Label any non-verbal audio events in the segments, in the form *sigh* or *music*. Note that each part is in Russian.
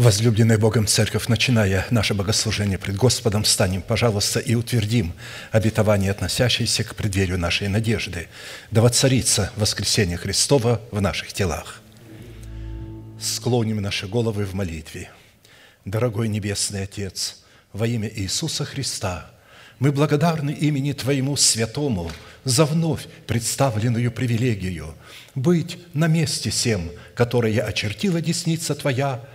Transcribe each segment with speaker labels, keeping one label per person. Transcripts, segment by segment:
Speaker 1: Возлюбленная Богом Церковь, начиная наше богослужение пред Господом, встанем, пожалуйста, и утвердим обетование, относящееся к преддверию нашей надежды, да воцарится воскресение Христова в наших телах. Склоним наши головы в молитве. Дорогой Небесный Отец, во имя Иисуса Христа, мы благодарны имени Твоему Святому за вновь представленную привилегию быть на месте всем, которое очертила десница Твоя –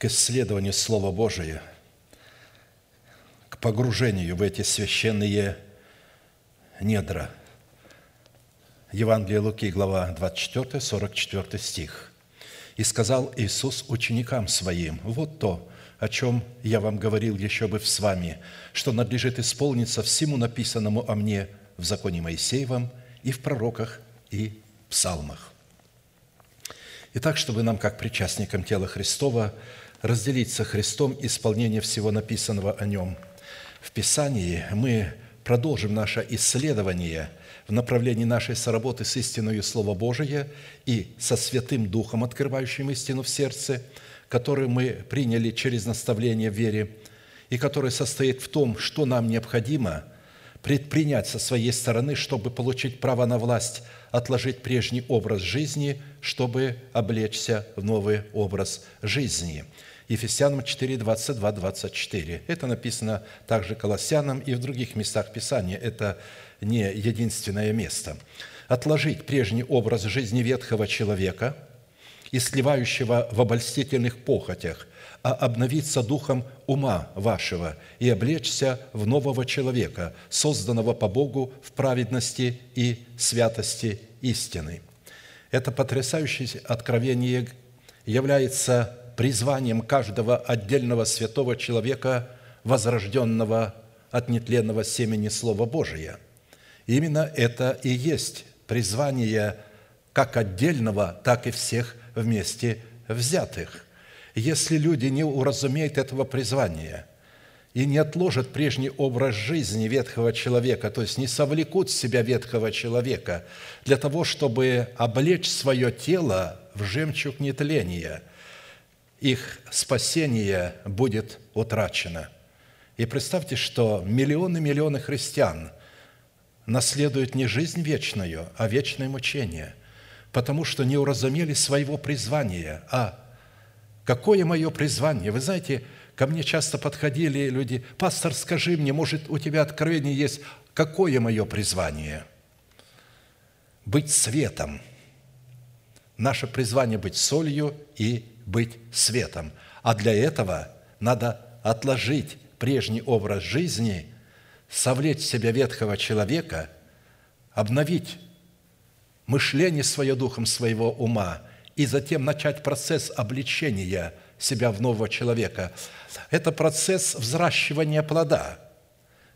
Speaker 1: к исследованию Слова Божия, к погружению в эти священные недра. Евангелие Луки, глава 24, 44 стих. «И сказал Иисус ученикам Своим, вот то, о чем я вам говорил еще бы с вами, что надлежит исполниться всему написанному о мне в законе Моисеевом и в пророках и псалмах». Итак, чтобы нам, как причастникам тела Христова, разделить со Христом исполнение всего написанного о Нем. В Писании мы продолжим наше исследование в направлении нашей соработы с истиною Слова Божия и со Святым Духом, открывающим истину в сердце, который мы приняли через наставление в вере, и который состоит в том, что нам необходимо предпринять со своей стороны, чтобы получить право на власть, отложить прежний образ жизни, чтобы облечься в новый образ жизни – Ефесянам 4, 22, 24. Это написано также Колоссянам и в других местах Писания. Это не единственное место. «Отложить прежний образ жизни ветхого человека и сливающего в обольстительных похотях, а обновиться духом ума вашего и облечься в нового человека, созданного по Богу в праведности и святости истины». Это потрясающее откровение является призванием каждого отдельного святого человека, возрожденного от нетленного семени Слова Божия. Именно это и есть призвание как отдельного, так и всех вместе взятых. Если люди не уразумеют этого призвания и не отложат прежний образ жизни ветхого человека, то есть не совлекут себя ветхого человека для того, чтобы облечь свое тело в жемчуг нетления – их спасение будет утрачено. И представьте, что миллионы-миллионы христиан наследуют не жизнь вечную, а вечное мучение, потому что не уразумели своего призвания. А какое мое призвание? Вы знаете, ко мне часто подходили люди, «Пастор, скажи мне, может, у тебя откровение есть, какое мое призвание?» Быть светом. Наше призвание – быть солью и быть светом. А для этого надо отложить прежний образ жизни, совлечь себя ветхого человека, обновить мышление свое духом своего ума и затем начать процесс обличения себя в нового человека. Это процесс взращивания плода –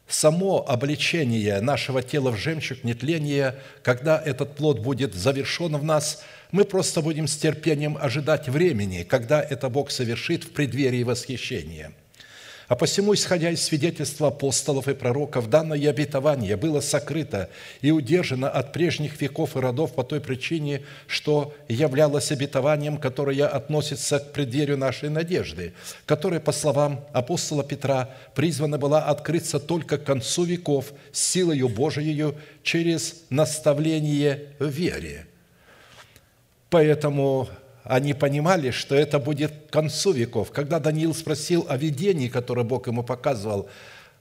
Speaker 1: само обличение нашего тела в жемчуг нетления, когда этот плод будет завершен в нас, мы просто будем с терпением ожидать времени, когда это Бог совершит в преддверии восхищения. А посему, исходя из свидетельства апостолов и пророков, данное обетование было сокрыто и удержано от прежних веков и родов по той причине, что являлось обетованием, которое относится к преддверию нашей надежды, которая, по словам апостола Петра, призвана была открыться только к концу веков силою Божией через наставление в вере. Поэтому они понимали, что это будет к концу веков. Когда Даниил спросил о видении, которое Бог ему показывал,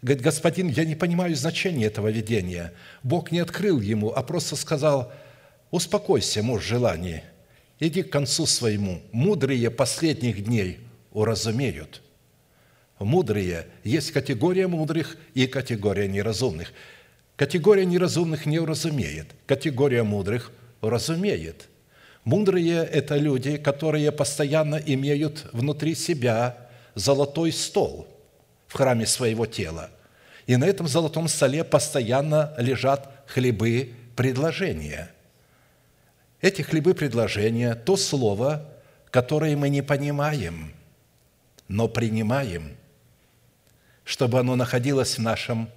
Speaker 1: говорит, господин, я не понимаю значения этого видения. Бог не открыл ему, а просто сказал, успокойся, муж желаний, иди к концу своему. Мудрые последних дней уразумеют. Мудрые, есть категория мудрых и категория неразумных. Категория неразумных не уразумеет, категория мудрых уразумеет – Мудрые – это люди, которые постоянно имеют внутри себя золотой стол в храме своего тела. И на этом золотом столе постоянно лежат хлебы предложения. Эти хлебы предложения – то слово, которое мы не понимаем, но принимаем, чтобы оно находилось в нашем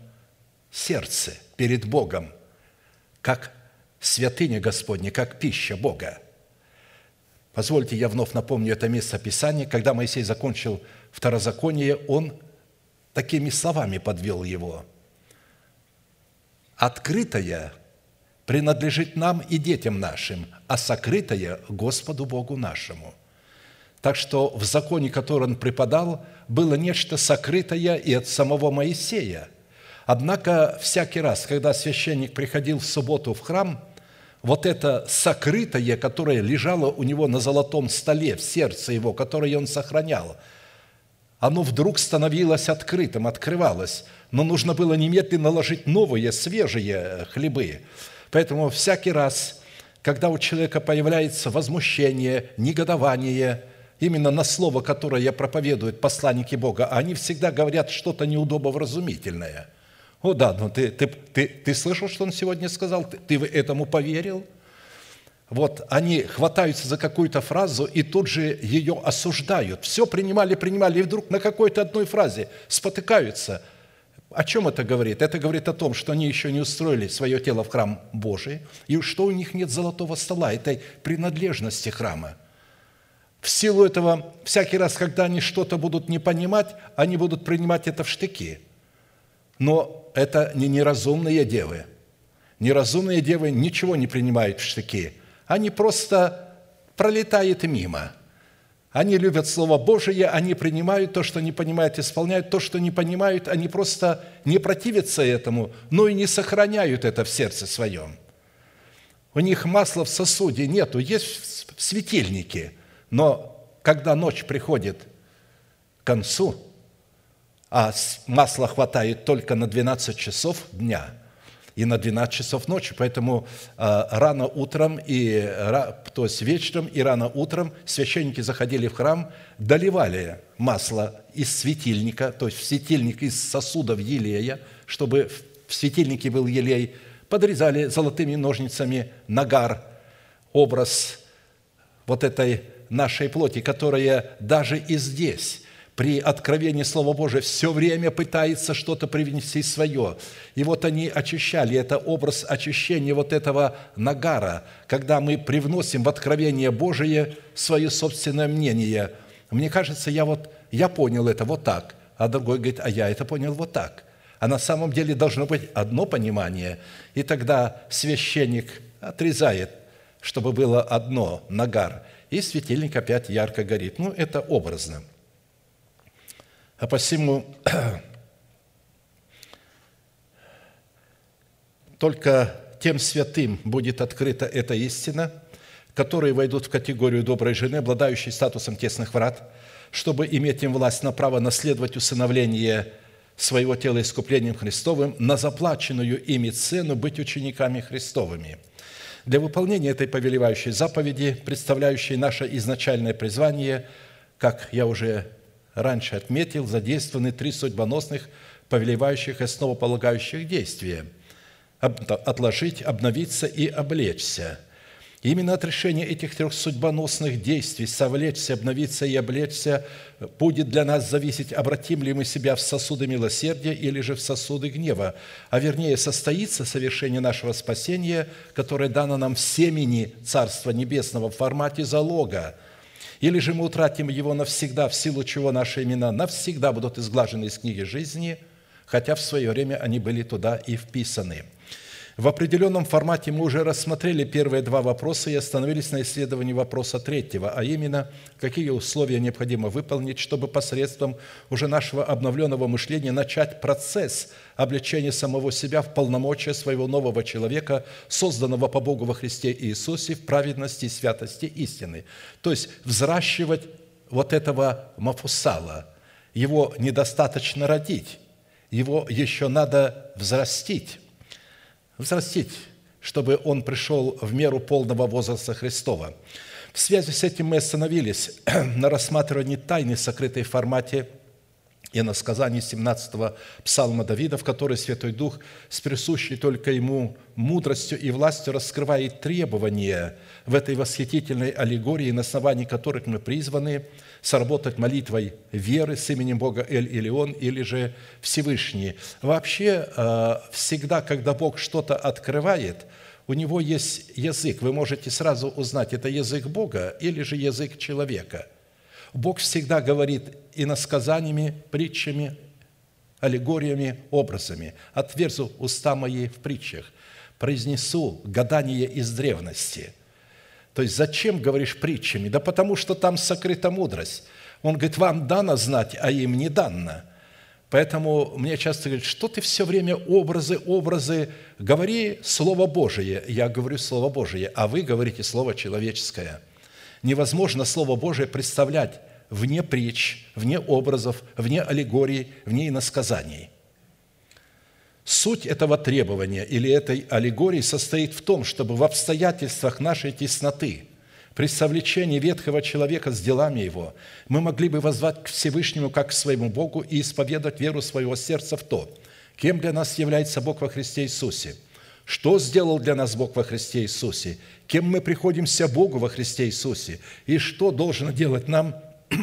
Speaker 1: сердце перед Богом, как святыня Господня, как пища Бога – Позвольте, я вновь напомню это место Писания. Когда Моисей закончил второзаконие, он такими словами подвел его. «Открытое принадлежит нам и детям нашим, а сокрытое – Господу Богу нашему». Так что в законе, который он преподал, было нечто сокрытое и от самого Моисея. Однако всякий раз, когда священник приходил в субботу в храм – вот это сокрытое, которое лежало у него на золотом столе в сердце его, которое он сохранял, оно вдруг становилось открытым, открывалось, но нужно было немедленно наложить новые, свежие хлебы. Поэтому всякий раз, когда у человека появляется возмущение, негодование, именно на слово, которое проповедуют посланники Бога, они всегда говорят что-то неудобовразумительное – о да, но ты, ты, ты, ты слышал, что он сегодня сказал? Ты, ты этому поверил? Вот они хватаются за какую-то фразу и тут же ее осуждают. Все принимали, принимали, и вдруг на какой-то одной фразе спотыкаются. О чем это говорит? Это говорит о том, что они еще не устроили свое тело в храм Божий, и что у них нет золотого стола, этой принадлежности храма. В силу этого, всякий раз, когда они что-то будут не понимать, они будут принимать это в штыки. Но это не неразумные девы. Неразумные девы ничего не принимают в штыки. Они просто пролетают мимо. Они любят Слово Божие, они принимают то, что не понимают, исполняют то, что не понимают, они просто не противятся этому, но и не сохраняют это в сердце своем. У них масла в сосуде нету, есть в светильнике, но когда ночь приходит к концу – а масла хватает только на 12 часов дня и на 12 часов ночи. Поэтому а, рано утром, и, то есть вечером и рано утром священники заходили в храм, доливали масло из светильника, то есть в светильник из сосудов елея, чтобы в светильнике был елей, подрезали золотыми ножницами нагар, образ вот этой нашей плоти, которая даже и здесь при откровении Слова Божия все время пытается что-то привнести свое. И вот они очищали, это образ очищения вот этого нагара, когда мы привносим в откровение Божие свое собственное мнение. Мне кажется, я вот, я понял это вот так, а другой говорит, а я это понял вот так. А на самом деле должно быть одно понимание, и тогда священник отрезает, чтобы было одно, нагар, и светильник опять ярко горит. Ну, это образно – а посему *clears throat* только тем святым будет открыта эта истина, которые войдут в категорию доброй жены, обладающей статусом тесных врат, чтобы иметь им власть на право наследовать усыновление своего тела искуплением Христовым, на заплаченную ими цену быть учениками Христовыми. Для выполнения этой повелевающей заповеди, представляющей наше изначальное призвание, как я уже раньше отметил, задействованы три судьбоносных, повелевающих и основополагающих действия – отложить, обновиться и облечься. Именно от решения этих трех судьбоносных действий «совлечься, обновиться и облечься» будет для нас зависеть, обратим ли мы себя в сосуды милосердия или же в сосуды гнева, а вернее состоится совершение нашего спасения, которое дано нам в семени Царства Небесного в формате залога, или же мы утратим его навсегда, в силу чего наши имена навсегда будут изглажены из книги жизни, хотя в свое время они были туда и вписаны – в определенном формате мы уже рассмотрели первые два вопроса и остановились на исследовании вопроса третьего, а именно, какие условия необходимо выполнить, чтобы посредством уже нашего обновленного мышления начать процесс обличения самого себя в полномочия своего нового человека, созданного по Богу во Христе Иисусе в праведности и святости истины. То есть взращивать вот этого мафусала. Его недостаточно родить, его еще надо взрастить взрастить, чтобы он пришел в меру полного возраста Христова. В связи с этим мы остановились *clears throat* на рассматривании тайны, сокрытой в формате и на сказании 17-го псалма Давида, в которой Святой Дух с присущей только ему мудростью и властью раскрывает требования в этой восхитительной аллегории, на основании которых мы призваны – сработать молитвой веры с именем Бога Эль-Илион или же Всевышний. Вообще, э, всегда, когда Бог что-то открывает, у него есть язык. Вы можете сразу узнать, это язык Бога или же язык человека. Бог всегда говорит иносказаниями, притчами, аллегориями, образами. «Отверзу уста мои в притчах, произнесу гадание из древности». То есть зачем говоришь притчами? Да потому что там сокрыта мудрость. Он говорит, вам дано знать, а им не дано. Поэтому мне часто говорят, что ты все время образы, образы, говори Слово Божие. Я говорю Слово Божие, а вы говорите Слово человеческое. Невозможно Слово Божие представлять вне притч, вне образов, вне аллегорий, вне иносказаний – Суть этого требования или этой аллегории состоит в том, чтобы в обстоятельствах нашей тесноты, при совлечении ветхого человека с делами его, мы могли бы возвать к Всевышнему как к своему Богу и исповедать веру своего сердца в то, кем для нас является Бог во Христе Иисусе, что сделал для нас Бог во Христе Иисусе, кем мы приходимся Богу во Христе Иисусе, и что должно делать нам, *clears throat*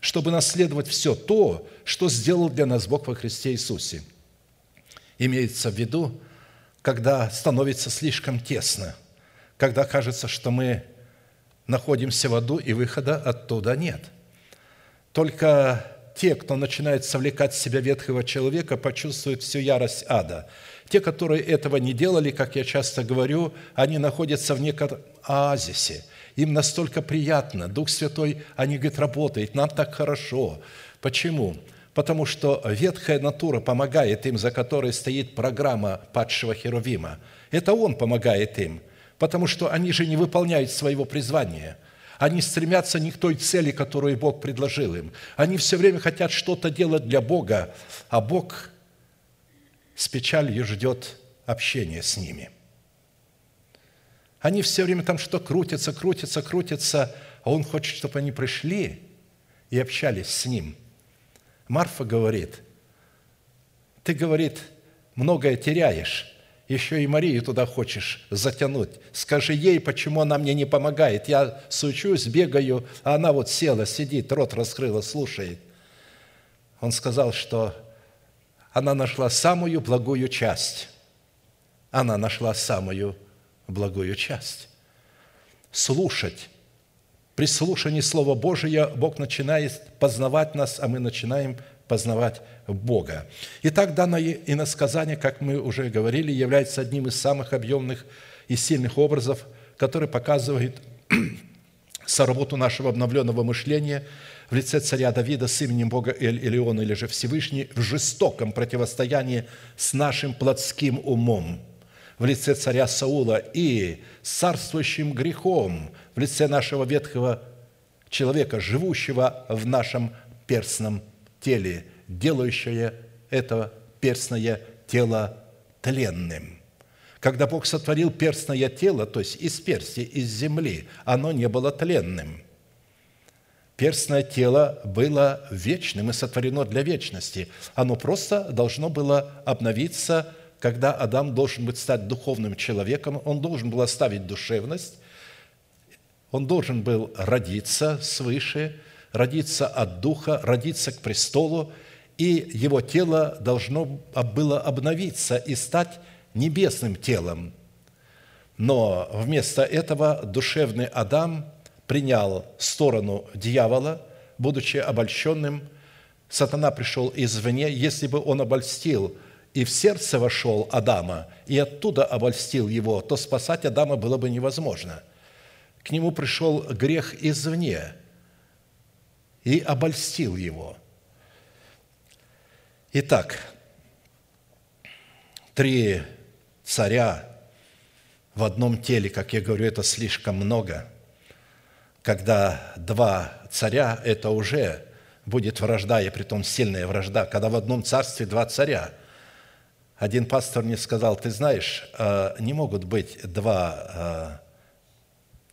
Speaker 1: чтобы наследовать все то, что сделал для нас Бог во Христе Иисусе – имеется в виду, когда становится слишком тесно, когда кажется, что мы находимся в аду и выхода оттуда нет. Только те, кто начинает совлекать в себя ветхого человека, почувствуют всю ярость ада. Те, которые этого не делали, как я часто говорю, они находятся в неком оазисе. Им настолько приятно. Дух Святой, они говорят, работает, нам так хорошо. Почему? Потому что ветхая натура помогает им, за которой стоит программа падшего Херувима. Это он помогает им, потому что они же не выполняют своего призвания. Они стремятся не к той цели, которую Бог предложил им. Они все время хотят что-то делать для Бога, а Бог с печалью ждет общения с ними. Они все время там что крутятся, крутятся, крутятся, а Он хочет, чтобы они пришли и общались с Ним – Марфа говорит, ты, говорит, многое теряешь, еще и Марию туда хочешь затянуть. Скажи ей, почему она мне не помогает. Я сучусь, бегаю, а она вот села, сидит, рот раскрыла, слушает. Он сказал, что она нашла самую благую часть. Она нашла самую благую часть. Слушать при слушании Слова Божия Бог начинает познавать нас, а мы начинаем познавать Бога. Итак, данное иносказание, как мы уже говорили, является одним из самых объемных и сильных образов, который показывает *clears throat* соработу нашего обновленного мышления в лице царя Давида с именем Бога Эль-Илиона или же Всевышний в жестоком противостоянии с нашим плотским умом – в лице царя Саула и царствующим грехом в лице нашего ветхого человека, живущего в нашем перстном теле, делающее это перстное тело тленным. Когда Бог сотворил перстное тело, то есть из персти, из земли, оно не было тленным. Перстное тело было вечным и сотворено для вечности. Оно просто должно было обновиться когда Адам должен быть стать духовным человеком, он должен был оставить душевность, Он должен был родиться свыше, родиться от Духа, родиться к престолу, и его тело должно было обновиться и стать небесным телом. Но вместо этого душевный Адам принял сторону дьявола, будучи обольщенным. Сатана пришел извне. Если бы он обольстил и в сердце вошел Адама, и оттуда обольстил его, то спасать Адама было бы невозможно. К нему пришел грех извне и обольстил его. Итак, три царя в одном теле, как я говорю, это слишком много. Когда два царя, это уже будет вражда, и притом сильная вражда. Когда в одном царстве два царя – один пастор мне сказал, ты знаешь, э, не могут быть два э,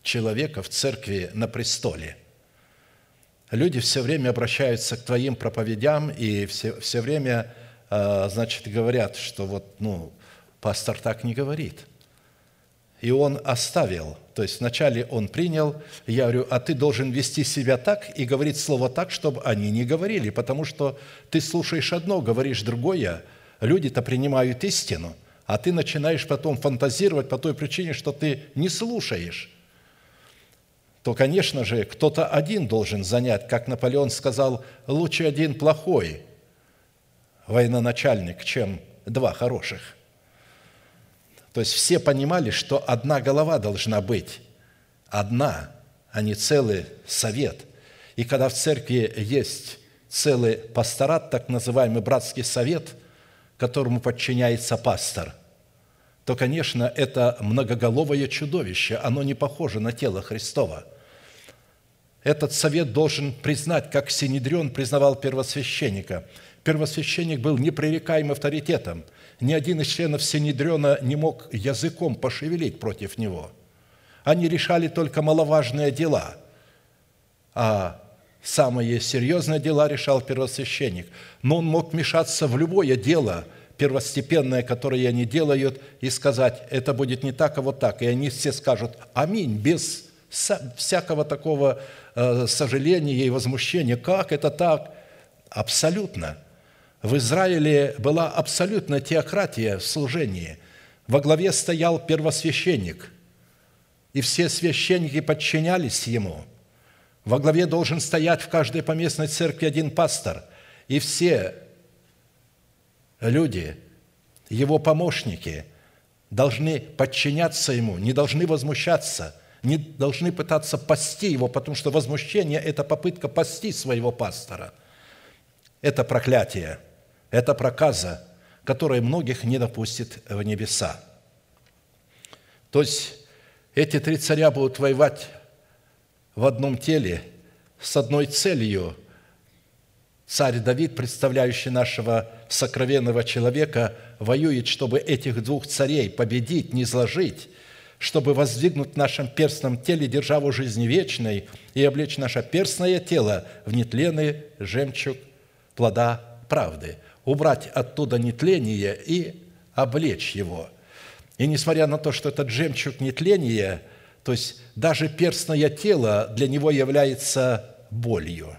Speaker 1: человека в церкви на престоле. Люди все время обращаются к твоим проповедям и все, все время, э, значит, говорят, что вот, ну, пастор так не говорит. И он оставил, то есть вначале он принял, я говорю, а ты должен вести себя так и говорить слово так, чтобы они не говорили, потому что ты слушаешь одно, говоришь другое – люди-то принимают истину, а ты начинаешь потом фантазировать по той причине, что ты не слушаешь, то, конечно же, кто-то один должен занять, как Наполеон сказал, лучше один плохой военачальник, чем два хороших. То есть все понимали, что одна голова должна быть, одна, а не целый совет. И когда в церкви есть целый пасторат, так называемый братский совет, которому подчиняется пастор, то, конечно, это многоголовое чудовище, оно не похоже на тело Христова. Этот совет должен признать, как Синедрион признавал первосвященника. Первосвященник был непререкаемым авторитетом. Ни один из членов Синедриона не мог языком пошевелить против него. Они решали только маловажные дела, а Самые серьезные дела решал первосвященник, но он мог вмешаться в любое дело первостепенное, которое они делают, и сказать, это будет не так, а вот так. И они все скажут «Аминь», без всякого такого э, сожаления и возмущения. Как это так? Абсолютно. В Израиле была абсолютная теократия в служении. Во главе стоял первосвященник, и все священники подчинялись ему – во главе должен стоять в каждой поместной церкви один пастор, и все люди, его помощники, должны подчиняться ему, не должны возмущаться, не должны пытаться пасти его, потому что возмущение – это попытка пасти своего пастора. Это проклятие, это проказа, которая многих не допустит в небеса. То есть эти три царя будут воевать в одном теле с одной целью. Царь Давид, представляющий нашего сокровенного человека, воюет, чтобы этих двух царей победить, не зложить, чтобы воздвигнуть в нашем перстном теле державу жизни вечной и облечь наше перстное тело в нетленный жемчуг плода правды, убрать оттуда нетление и облечь его. И несмотря на то, что этот жемчуг нетления – то есть даже перстное тело для него является болью.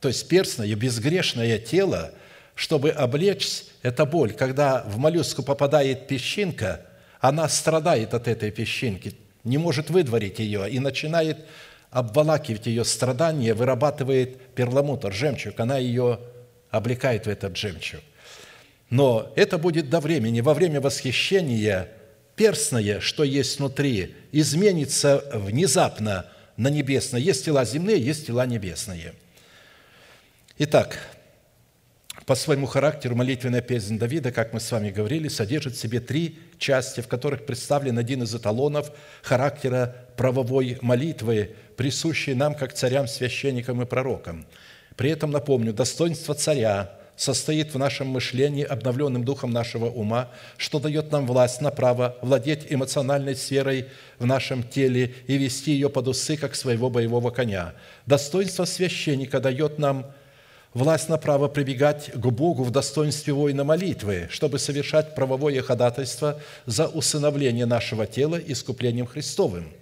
Speaker 1: То есть перстное, безгрешное тело, чтобы облечь, это боль. Когда в моллюску попадает песчинка, она страдает от этой песчинки, не может выдворить ее и начинает обволакивать ее страдания, вырабатывает перламутр, жемчуг, она ее облекает в этот жемчуг. Но это будет до времени. Во время восхищения перстное, что есть внутри, изменится внезапно на небесное. Есть тела земные, есть тела небесные. Итак, по своему характеру молитвенная песня Давида, как мы с вами говорили, содержит в себе три части, в которых представлен один из эталонов характера правовой молитвы, присущий нам, как царям, священникам и пророкам. При этом, напомню, достоинство царя состоит в нашем мышлении, обновленным духом нашего ума, что дает нам власть на право владеть эмоциональной сферой в нашем теле и вести ее под усы, как своего боевого коня. Достоинство священника дает нам власть на право прибегать к Богу в достоинстве воина молитвы, чтобы совершать правовое ходатайство за усыновление нашего тела искуплением Христовым.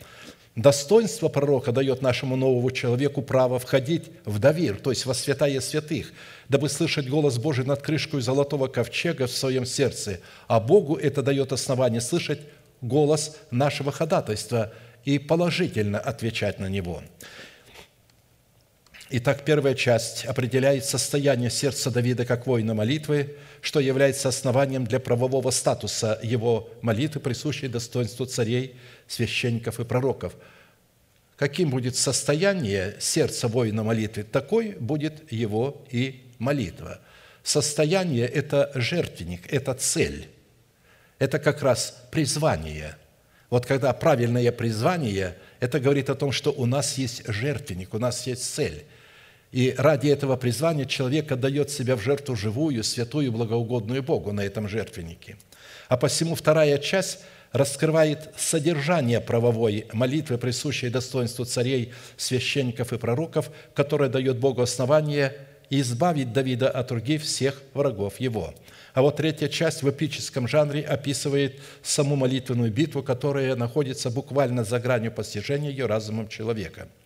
Speaker 1: Достоинство пророка дает нашему новому человеку право входить в довир, то есть во святая святых, дабы слышать голос Божий над крышкой золотого ковчега в своем сердце, а Богу это дает основание слышать голос нашего ходатайства и положительно отвечать на него. Итак, первая часть определяет состояние сердца Давида как воина молитвы, что является основанием для правового статуса его молитвы, присущей достоинству царей, священников и пророков. Каким будет состояние сердца воина молитвы, такой будет его и молитва. Состояние – это жертвенник, это цель, это как раз призвание. Вот когда правильное призвание, это говорит о том, что у нас есть жертвенник, у нас есть цель – и ради этого призвания человек отдает себя в жертву живую, святую, благоугодную Богу на этом жертвеннике. А посему вторая часть раскрывает содержание правовой молитвы, присущей достоинству царей, священников и пророков, которая дает Богу основание избавить Давида от руки всех врагов его. А вот третья часть в эпическом жанре описывает саму молитвенную битву, которая находится буквально за гранью постижения ее разумом человека –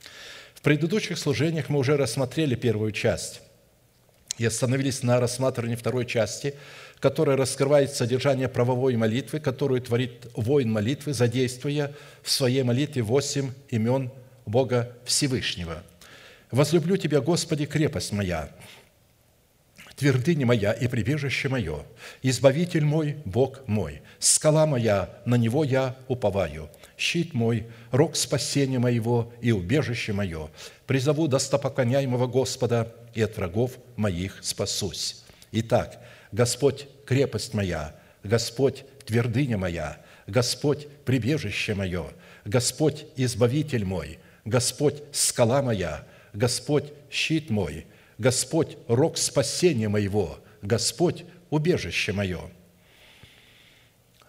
Speaker 1: в предыдущих служениях мы уже рассмотрели первую часть. И остановились на рассматривании второй части, которая раскрывает содержание правовой молитвы, которую творит воин молитвы, задействуя в своей молитве восемь имен Бога Всевышнего. «Возлюблю Тебя, Господи, крепость моя, твердыня моя и прибежище мое, избавитель мой, Бог мой, скала моя, на Него я уповаю» щит мой, рог спасения моего и убежище мое. Призову достопоклоняемого Господа, и от врагов моих спасусь. Итак, Господь – крепость моя, Господь – твердыня моя, Господь – прибежище мое, Господь – избавитель мой, Господь – скала моя, Господь – щит мой, Господь – рог спасения моего, Господь – убежище мое»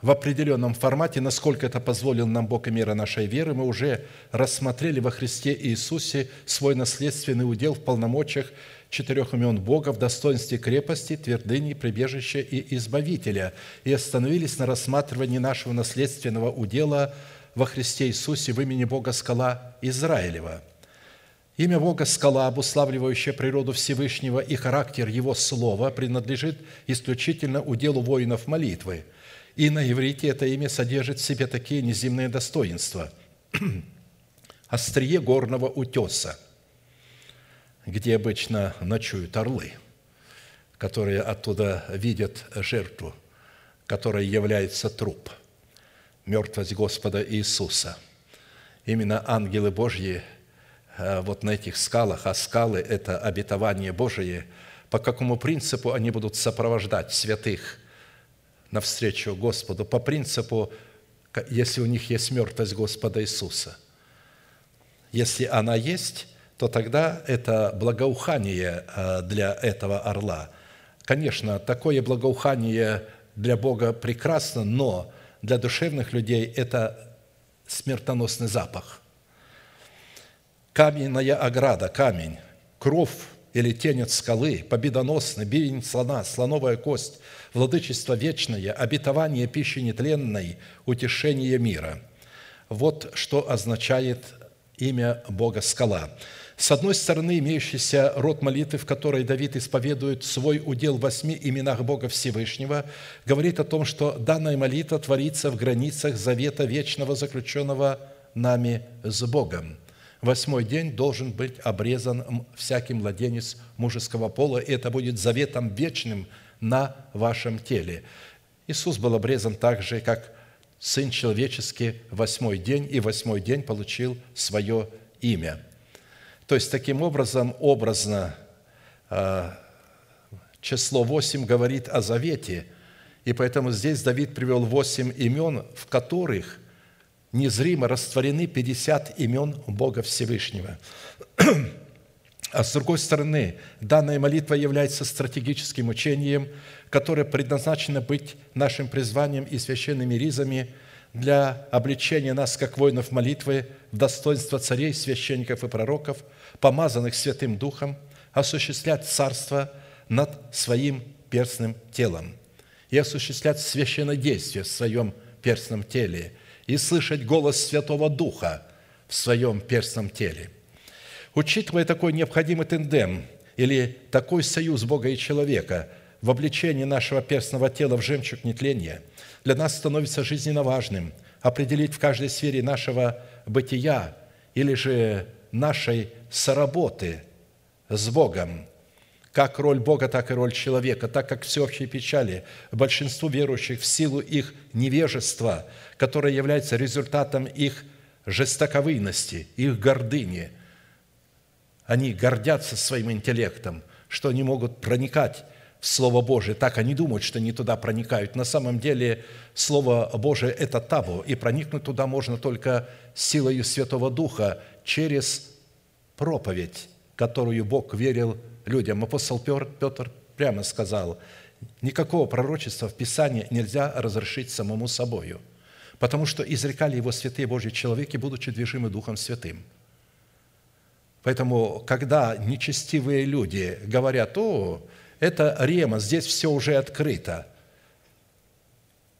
Speaker 1: в определенном формате, насколько это позволил нам Бог и мера нашей веры, мы уже рассмотрели во Христе Иисусе свой наследственный удел в полномочиях четырех имен Бога в достоинстве крепости, твердыни, прибежища и избавителя, и остановились на рассматривании нашего наследственного удела во Христе Иисусе в имени Бога Скала Израилева. Имя Бога Скала, обуславливающее природу Всевышнего и характер Его Слова, принадлежит исключительно уделу воинов молитвы – и на иврите это имя содержит в себе такие неземные достоинства. *clears throat* Острие горного утеса, где обычно ночуют орлы, которые оттуда видят жертву, которая является труп, мертвость Господа Иисуса. Именно ангелы Божьи э, вот на этих скалах, а скалы – это обетование Божие, по какому принципу они будут сопровождать святых – навстречу Господу по принципу, если у них есть мертвость Господа Иисуса. Если она есть, то тогда это благоухание э, для этого орла. Конечно, такое благоухание для Бога прекрасно, но для душевных людей это смертоносный запах. Каменная ограда, камень, кровь или тень от скалы, победоносный, бивень слона, слоновая кость, владычество вечное, обетование пищи нетленной, утешение мира. Вот что означает имя Бога Скала. С одной стороны, имеющийся род молитвы, в которой Давид исповедует свой удел в восьми именах Бога Всевышнего, говорит о том, что данная молитва творится в границах завета вечного, заключенного нами с Богом – восьмой день должен быть обрезан всякий младенец мужеского пола, и это будет заветом вечным на вашем теле. Иисус был обрезан так же, как Сын Человеческий восьмой день, и восьмой день получил свое имя. То есть, таким образом, образно, а, число восемь говорит о завете, и поэтому здесь Давид привел восемь имен, в которых незримо растворены 50 имен Бога Всевышнего. *clears throat* А с другой стороны, данная молитва является стратегическим учением, которое предназначено быть нашим призванием и священными ризами для обличения нас, как воинов молитвы, в достоинство царей, священников и пророков, помазанных Святым Духом, осуществлять царство над своим перстным телом и осуществлять священнодействие в своем перстном теле и слышать голос Святого Духа в своем перстном теле. Учитывая такой необходимый тендем или такой союз Бога и человека в обличении нашего перстного тела в жемчуг нетления, для нас становится жизненно важным определить в каждой сфере нашего бытия или же нашей соработы с Богом, как роль Бога, так и роль человека, так как всеобщей печали большинству верующих в силу их невежества, которое является результатом их жестоковыйности, их гордыни. Они гордятся своим интеллектом, что они могут проникать в Слово Божие. Так они думают, что они туда проникают. На самом деле Слово Божие – это табу, и проникнуть туда можно только силою Святого Духа через проповедь, которую Бог верил людям. Апостол Петр прямо сказал, никакого пророчества в Писании нельзя разрешить самому собою, потому что изрекали его святые Божьи человеки, будучи движимы Духом Святым. Поэтому, когда нечестивые люди говорят, о, это рема, здесь все уже открыто.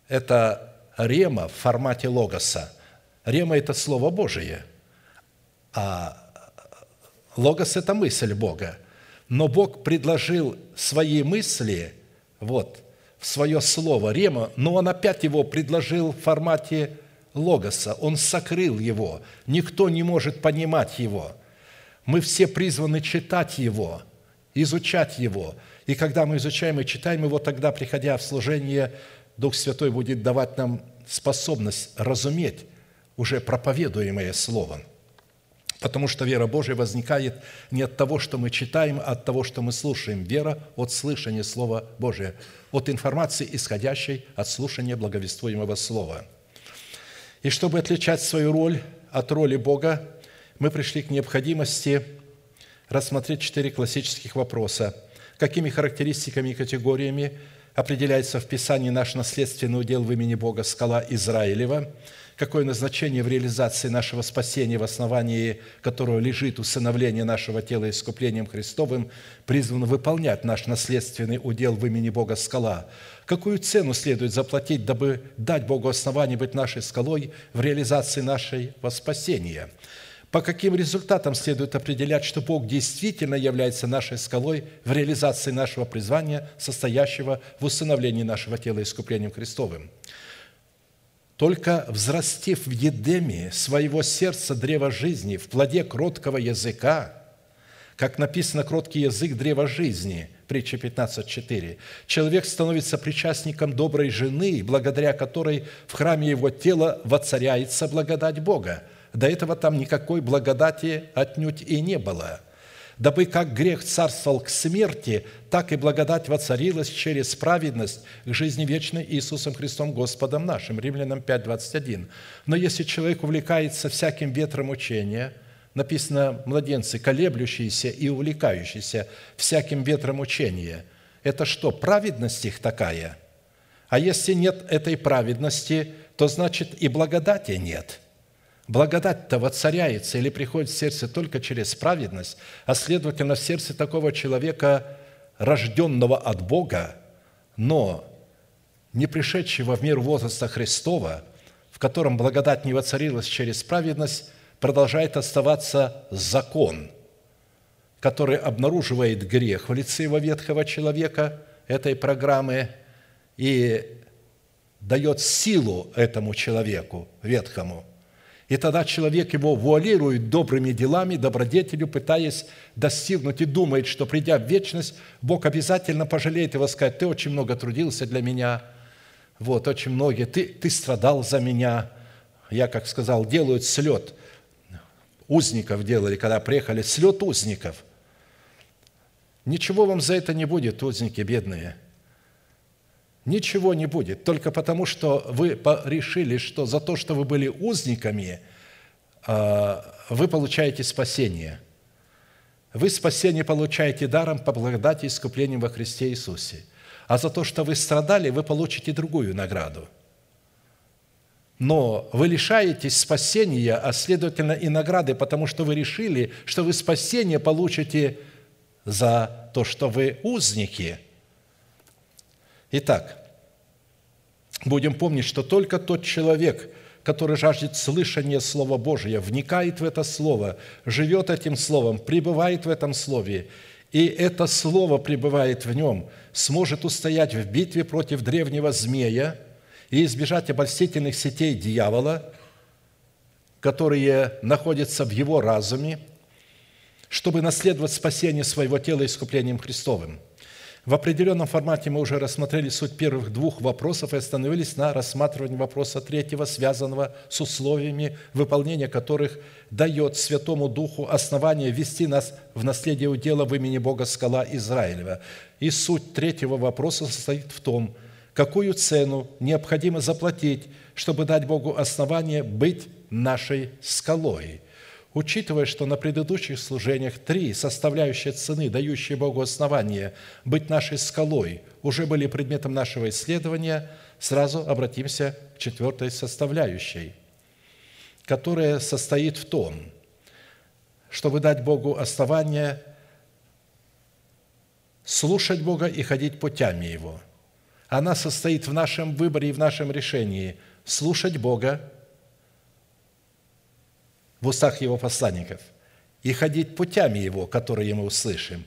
Speaker 1: Это рема в формате логоса. Рема – это Слово Божие, а логос – это мысль Бога. Но Бог предложил свои мысли вот, в свое слово рема, но Он опять его предложил в формате логоса. Он сокрыл его. Никто не может понимать его. Мы все призваны читать его, изучать его – и когда мы изучаем и читаем его, тогда, приходя в служение, Дух Святой будет давать нам способность разуметь уже проповедуемое Слово. Потому что вера Божия возникает не от того, что мы читаем, а от того, что мы слушаем. Вера от слышания Слова Божия, от информации, исходящей от слушания благовествуемого Слова. И чтобы отличать свою роль от роли Бога, мы пришли к необходимости рассмотреть четыре классических вопроса – какими характеристиками и категориями определяется в Писании наш наследственный удел в имени Бога скала Израилева, какое назначение в реализации нашего спасения, в основании которого лежит усыновление нашего тела искуплением Христовым, призвано выполнять наш наследственный удел в имени Бога скала, какую цену следует заплатить, дабы дать Богу основание быть нашей скалой в реализации нашего спасения – по каким результатам следует определять, что Бог действительно является нашей скалой в реализации нашего призвания, состоящего в усыновлении нашего тела искуплением Христовым? Только взрастив в едеме своего сердца древа жизни, в плоде кроткого языка, как написано, кроткий язык древа жизни, притча 15.4, человек становится причастником доброй жены, благодаря которой в храме его тела воцаряется благодать Бога – до этого там никакой благодати отнюдь и не было. Дабы как грех царствовал к смерти, так и благодать воцарилась через праведность к жизни вечной Иисусом Христом Господом нашим. Римлянам 5:21. Но если человек увлекается всяким ветром учения, написано «младенцы, колеблющиеся и увлекающиеся всяким ветром учения», это что, праведность их такая? А если нет этой праведности, то значит и благодати нет – Благодать-то воцаряется или приходит в сердце только через праведность, а следовательно, в сердце такого человека, рожденного от Бога, но не пришедшего в мир возраста Христова, в котором благодать не воцарилась через праведность, продолжает оставаться закон, который обнаруживает грех в лице его ветхого человека, этой программы, и дает силу этому человеку ветхому – и тогда человек его вуалирует добрыми делами, добродетелью, пытаясь достигнуть и думает, что придя в вечность, Бог обязательно пожалеет его, скажет, ты очень много трудился для меня, вот, очень многие, ты, ты страдал за меня. Я, как сказал, делают слет. Узников делали, когда приехали, слет узников. Ничего вам за это не будет, узники бедные – Ничего не будет, только потому что вы решили, что за то, что вы были узниками, а, вы получаете спасение. Вы спасение получаете даром по благодати и искуплением во Христе Иисусе. А за то, что вы страдали, вы получите другую награду. Но вы лишаетесь спасения, а следовательно и награды, потому что вы решили, что вы спасение получите за то, что вы узники. Итак, будем помнить, что только тот человек, который жаждет слышания Слова Божия, вникает в это Слово, живет этим Словом, пребывает в этом Слове, и это Слово пребывает в нем, сможет устоять в битве против древнего змея и избежать обольстительных сетей дьявола, которые находятся в его разуме, чтобы наследовать спасение своего тела искуплением Христовым – в определенном формате мы уже рассмотрели суть первых двух вопросов и остановились на рассматривании вопроса третьего, связанного с условиями, выполнения которых дает Святому Духу основание вести нас в наследие удела в имени Бога Скала Израилева. И суть третьего вопроса состоит в том, какую цену необходимо заплатить, чтобы дать Богу основание быть нашей скалой – Учитывая, что на предыдущих служениях три составляющие цены, дающие Богу основание быть нашей скалой, уже были предметом нашего исследования, сразу обратимся к четвертой составляющей, которая состоит в том, чтобы дать Богу основание слушать Бога и ходить путями Его. Она состоит в нашем выборе и в нашем решении слушать Бога в устах его посланников и ходить путями его, которые мы услышим.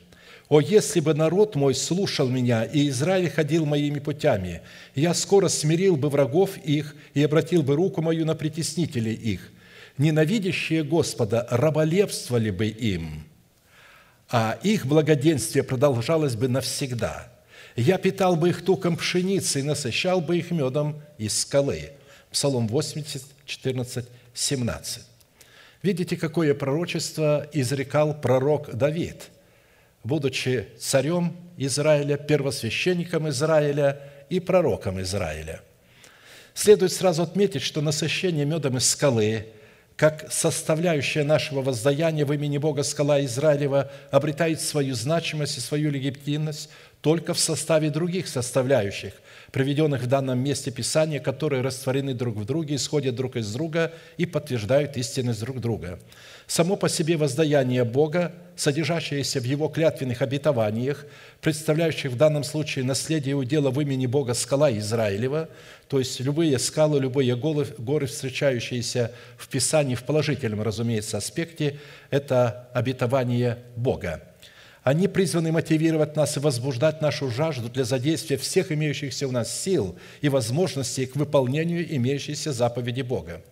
Speaker 1: «О, если бы народ мой слушал меня, и Израиль ходил моими путями, я скоро смирил бы врагов их и обратил бы руку мою на притеснителей их. Ненавидящие Господа раболепствовали бы им, а их благоденствие продолжалось бы навсегда. Я питал бы их туком пшеницы и насыщал бы их медом из скалы». Псалом 80, 14, 17. Видите, какое пророчество изрекал пророк Давид, будучи царем Израиля, первосвященником Израиля и пророком Израиля. Следует сразу отметить, что насыщение медом из скалы, как составляющая нашего воздаяния в имени Бога скала Израилева, обретает свою значимость и свою легитимность только в составе других составляющих, приведенных в данном месте Писания, которые растворены друг в друге, исходят друг из друга и подтверждают истинность друг друга. Само по себе воздаяние Бога, содержащееся в Его клятвенных обетованиях, представляющих в данном случае наследие удела в имени Бога скала Израилева, то есть любые скалы, любые горы, встречающиеся в Писании в положительном, разумеется, аспекте, это обетование Бога – они призваны мотивировать нас и возбуждать нашу жажду для задействия всех имеющихся у нас сил и возможностей к выполнению имеющейся заповеди Бога.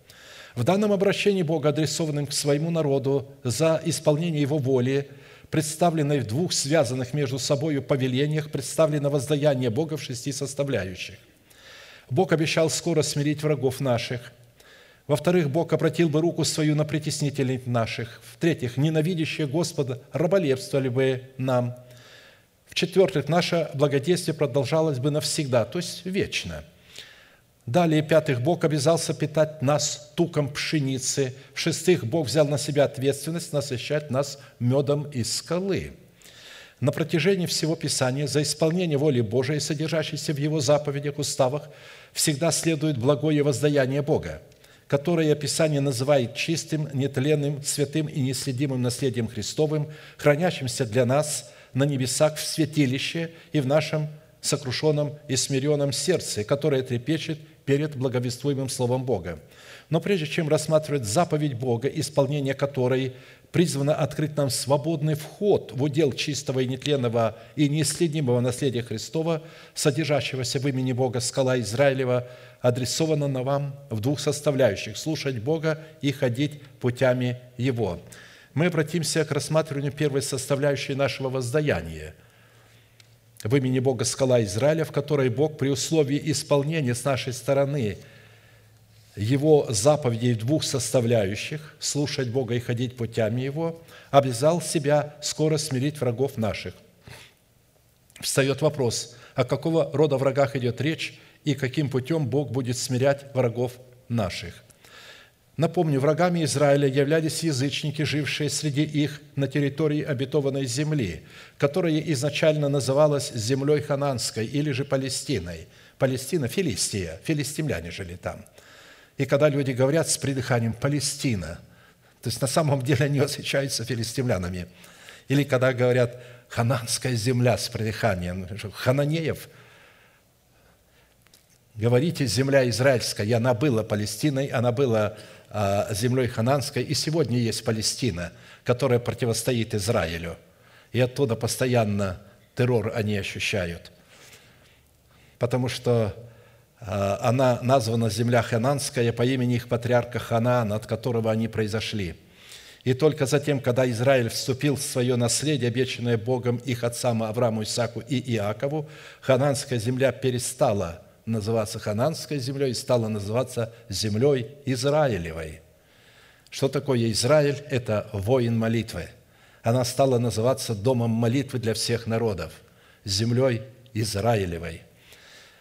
Speaker 1: В данном обращении Бога, адресованном к своему народу за исполнение Его воли, представленной в двух связанных между собой повелениях, представлено воздаяние Бога в шести составляющих. Бог обещал скоро смирить врагов наших – во-вторых, Бог обратил бы руку свою на притеснителей наших. В-третьих, ненавидящие Господа раболепствовали бы нам. В-четвертых, наше благодействие продолжалось бы навсегда, то есть вечно. Далее, пятых, Бог обязался питать нас туком пшеницы. В-шестых, Бог взял на себя ответственность насыщать нас медом из скалы. На протяжении всего Писания за исполнение воли Божией, содержащейся в Его заповедях, уставах, всегда следует благое воздаяние Бога – которое Писание называет чистым, нетленным, святым и неследимым наследием Христовым, хранящимся для нас на небесах в святилище и в нашем сокрушенном и смиренном сердце, которое трепещет перед благовествуемым Словом Бога. Но прежде чем рассматривать заповедь Бога, исполнение которой призвано открыть нам свободный вход в удел чистого и нетленного и неисследимого наследия Христова, содержащегося в имени Бога скала Израилева, адресовано на вам в двух составляющих – слушать Бога и ходить путями Его. Мы обратимся к рассматриванию первой составляющей нашего воздаяния в имени Бога скала Израиля, в которой Бог при условии исполнения с нашей стороны – его заповедей в двух составляющих – слушать Бога и ходить путями Его, обязал себя скоро смирить врагов наших. Встает вопрос, о какого рода врагах идет речь и каким путем Бог будет смирять врагов наших. Напомню, врагами Израиля являлись язычники, жившие среди их на территории обетованной земли, которая изначально называлась землей хананской или же Палестиной. Палестина – Филистия, филистимляне жили там – и когда люди говорят с придыханием «Палестина», то есть на самом деле они восхищаются филистимлянами. Или когда говорят Хананская земля с придыханием. Хананеев – Говорите, земля израильская, и она была Палестиной, она была а, землей хананской, и сегодня есть Палестина, которая противостоит Израилю. И оттуда постоянно террор они ощущают. Потому что она названа земля хананская по имени их патриарха Ханаан, от которого они произошли. И только затем, когда Израиль вступил в свое наследие, обещанное Богом их отцам Аврааму, Исааку и Иакову, хананская земля перестала – называться Хананской землей и стала называться землей Израилевой. Что такое Израиль? Это воин молитвы. Она стала называться домом молитвы для всех народов, землей Израилевой.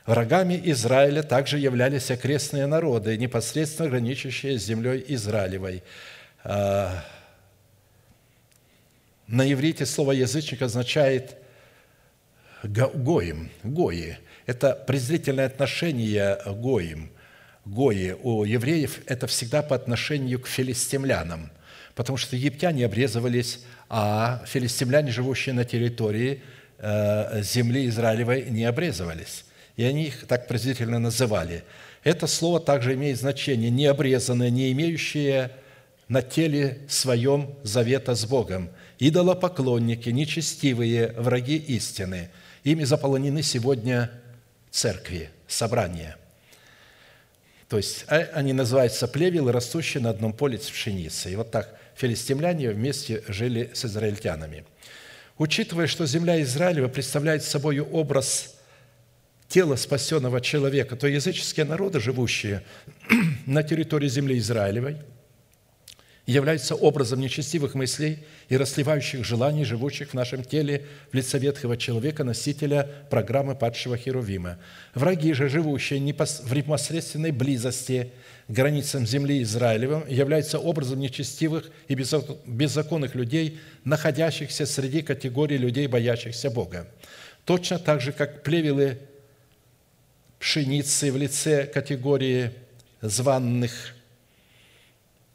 Speaker 1: Врагами Израиля также являлись окрестные народы, непосредственно граничащие с землей Израилевой. А, на иврите слово «язычник» означает «гоим», «гои», это презрительное отношение Гоим, Гои у евреев – это всегда по отношению к филистимлянам, потому что египтяне обрезывались, а филистимляне, живущие на территории э, земли Израилевой, не обрезывались. И они их так презрительно называли. Это слово также имеет значение «необрезанные», не имеющие на теле своем завета с Богом, идолопоклонники, нечестивые, враги истины. Ими заполонены сегодня церкви, собрания. То есть а, они называются плевелы, растущие на одном поле с пшеницей. И вот так филистимляне вместе жили с израильтянами. Учитывая, что земля Израилева представляет собой образ тела спасенного человека, то языческие народы, живущие *clears throat* на территории земли Израилевой – является образом нечестивых мыслей и расливающих желаний, живущих в нашем теле в лице ветхого человека, носителя программы падшего Херувима. Враги же, живущие в непосредственной близости границам земли Израилевым, являются образом нечестивых и беззаконных людей, находящихся среди категории людей, боящихся Бога. Точно так же, как плевелы пшеницы в лице категории званных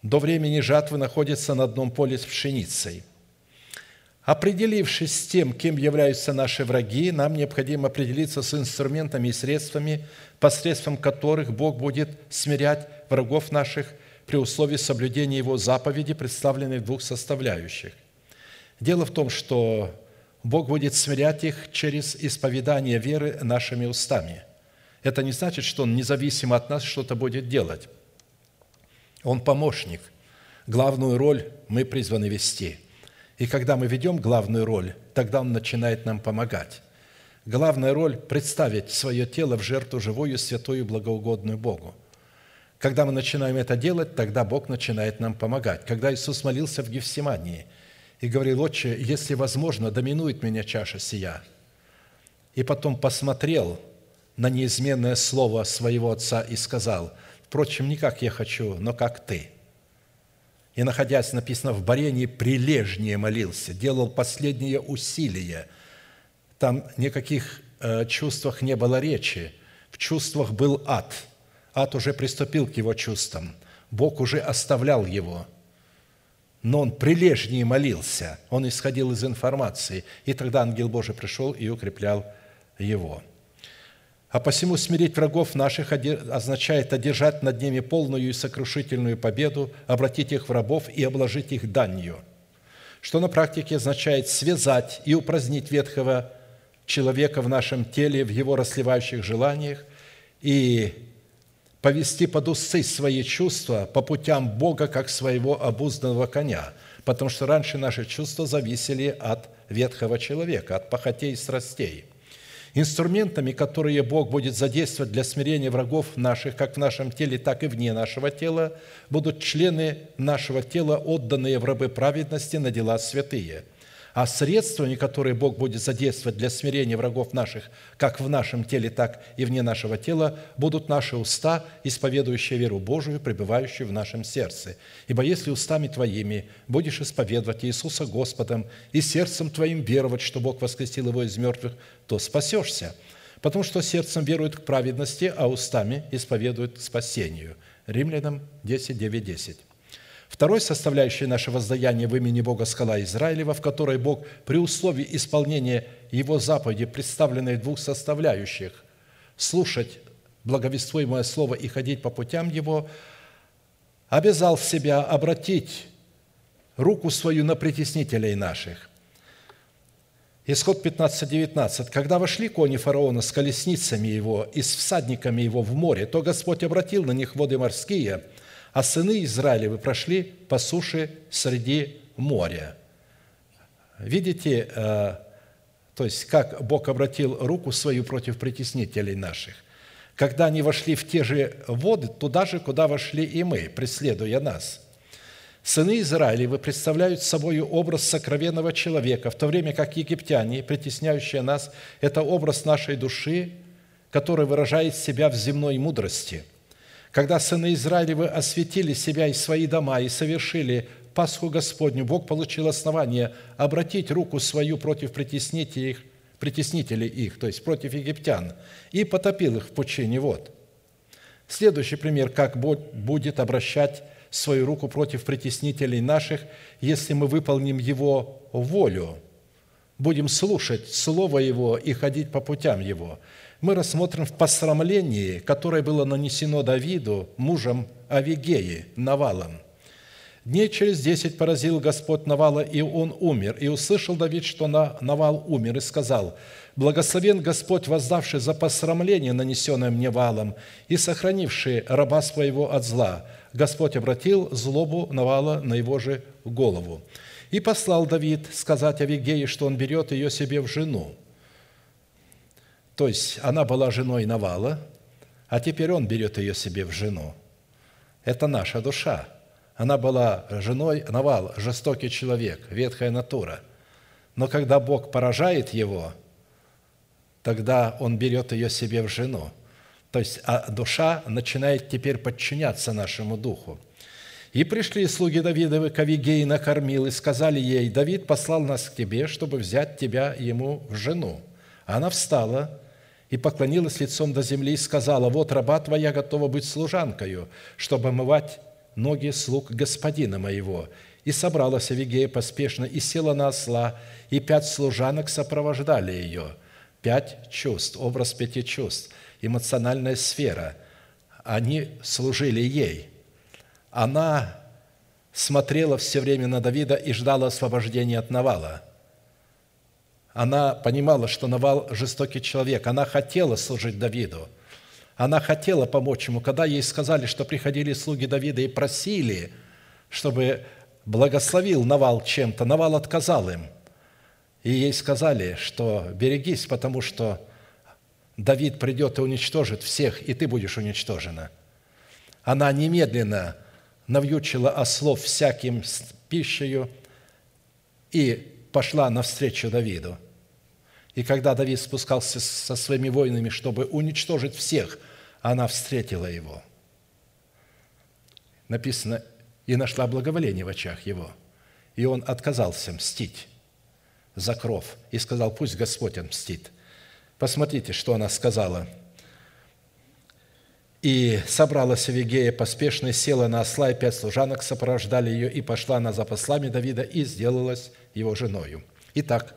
Speaker 1: до времени жатвы находится на одном поле с пшеницей. Определившись с тем, кем являются наши враги, нам необходимо определиться с инструментами и средствами, посредством которых Бог будет смирять врагов наших при условии соблюдения Его заповеди, представленных в двух составляющих. Дело в том, что Бог будет смирять их через исповедание веры нашими устами. Это не значит, что Он независимо от нас что-то будет делать. Он помощник. Главную роль мы призваны вести. И когда мы ведем главную роль, тогда Он начинает нам помогать. Главная роль – представить свое тело в жертву живую, святую, благоугодную Богу. Когда мы начинаем это делать, тогда Бог начинает нам помогать. Когда Иисус молился в Гефсимании и говорил, «Отче, если возможно, доминует меня чаша сия», и потом посмотрел на неизменное слово своего Отца и сказал – Впрочем, не как я хочу, но как ты. И, находясь, написано, в барении прилежнее молился, делал последние усилия. Там никаких э, чувствах не было речи. В чувствах был ад. Ад уже приступил к его чувствам. Бог уже оставлял его. Но он прилежнее молился. Он исходил из информации. И тогда ангел Божий пришел и укреплял его. А посему смирить врагов наших означает одержать над ними полную и сокрушительную победу, обратить их в рабов и обложить их данью, что на практике означает связать и упразднить ветхого человека в нашем теле, в его расливающих желаниях и повести под усы свои чувства по путям Бога, как своего обузданного коня, потому что раньше наши чувства зависели от ветхого человека, от похотей и страстей – Инструментами, которые Бог будет задействовать для смирения врагов наших, как в нашем теле, так и вне нашего тела, будут члены нашего тела, отданные в рабы праведности на дела святые – а средствами, которые Бог будет задействовать для смирения врагов наших, как в нашем теле, так и вне нашего тела, будут наши уста, исповедующие веру Божию, пребывающую в нашем сердце. Ибо если устами твоими будешь исповедовать Иисуса Господом и сердцем твоим веровать, что Бог воскресил его из мертвых, то спасешься, потому что сердцем веруют к праведности, а устами исповедуют к спасению». Римлянам 10, 9, 10. Второй составляющей нашего воздаяния в имени Бога скала Израилева, в которой Бог при условии исполнения Его заповеди, представленной в двух составляющих, слушать благовествуемое Слово и ходить по путям Его, обязал себя обратить руку свою на притеснителей наших. Исход 15.19. «Когда вошли кони фараона с колесницами его и с всадниками его в море, то Господь обратил на них воды морские, а сыны Израилевы прошли по суше среди моря». Видите, э, то есть как Бог обратил руку свою против притеснителей наших. Когда они вошли в те же воды, туда же, куда вошли и мы, преследуя нас – Сыны Израилевы представляют собой образ сокровенного человека, в то время как египтяне, притесняющие нас, это образ нашей души, который выражает себя в земной мудрости. Когда сыны Израилевы осветили себя и свои дома и совершили Пасху Господню, Бог получил основание обратить руку свою против притеснителей их, притеснителей их, то есть против египтян, и потопил их в пучине вод. Следующий пример, как Бог будет обращать свою руку против притеснителей наших, если мы выполним Его волю, будем слушать Слово Его и ходить по путям Его. Мы рассмотрим в посрамлении, которое было нанесено Давиду, мужем Авигеи, Навалом. Дней через десять поразил Господь Навала, и он умер. И услышал Давид, что Навал умер, и сказал, «Благословен Господь, воздавший за посрамление, нанесенное мне валом, и сохранивший раба своего от зла, Господь обратил злобу Навала на его же голову. И послал Давид сказать Авигее, что он берет ее себе в жену. То есть она была женой Навала, а теперь он берет ее себе в жену. Это наша душа. Она была женой Навал, жестокий человек, ветхая натура. Но когда Бог поражает его, тогда он берет ее себе в жену. То есть а душа начинает теперь подчиняться нашему духу. И пришли слуги Давидовы к Авигей накормил и сказали ей, «Давид послал нас к тебе, чтобы взять тебя ему в жену». Она встала и поклонилась лицом до земли и сказала, «Вот раба твоя готова быть служанкою, чтобы омывать ноги слуг господина моего». И собралась Авигея поспешно и села на осла, и пять служанок сопровождали ее. Пять чувств, образ пяти чувств – эмоциональная сфера. Они служили ей. Она смотрела все время на Давида и ждала освобождения от Навала. Она понимала, что Навал – жестокий человек. Она хотела служить Давиду. Она хотела помочь ему. Когда ей сказали, что приходили слуги Давида и просили, чтобы благословил Навал чем-то, Навал отказал им. И ей сказали, что берегись, потому что Давид придет и уничтожит всех, и ты будешь уничтожена. Она немедленно навьючила ослов всяким пищею и пошла навстречу Давиду. И когда Давид спускался со своими воинами, чтобы уничтожить всех, она встретила его. Написано, и нашла благоволение в очах его. И он отказался мстить за кров и сказал, пусть Господь отмстит – Посмотрите, что она сказала. «И собралась Авигея поспешно, села на осла, и пять служанок сопровождали ее, и пошла она за послами Давида, и сделалась его женою». Итак,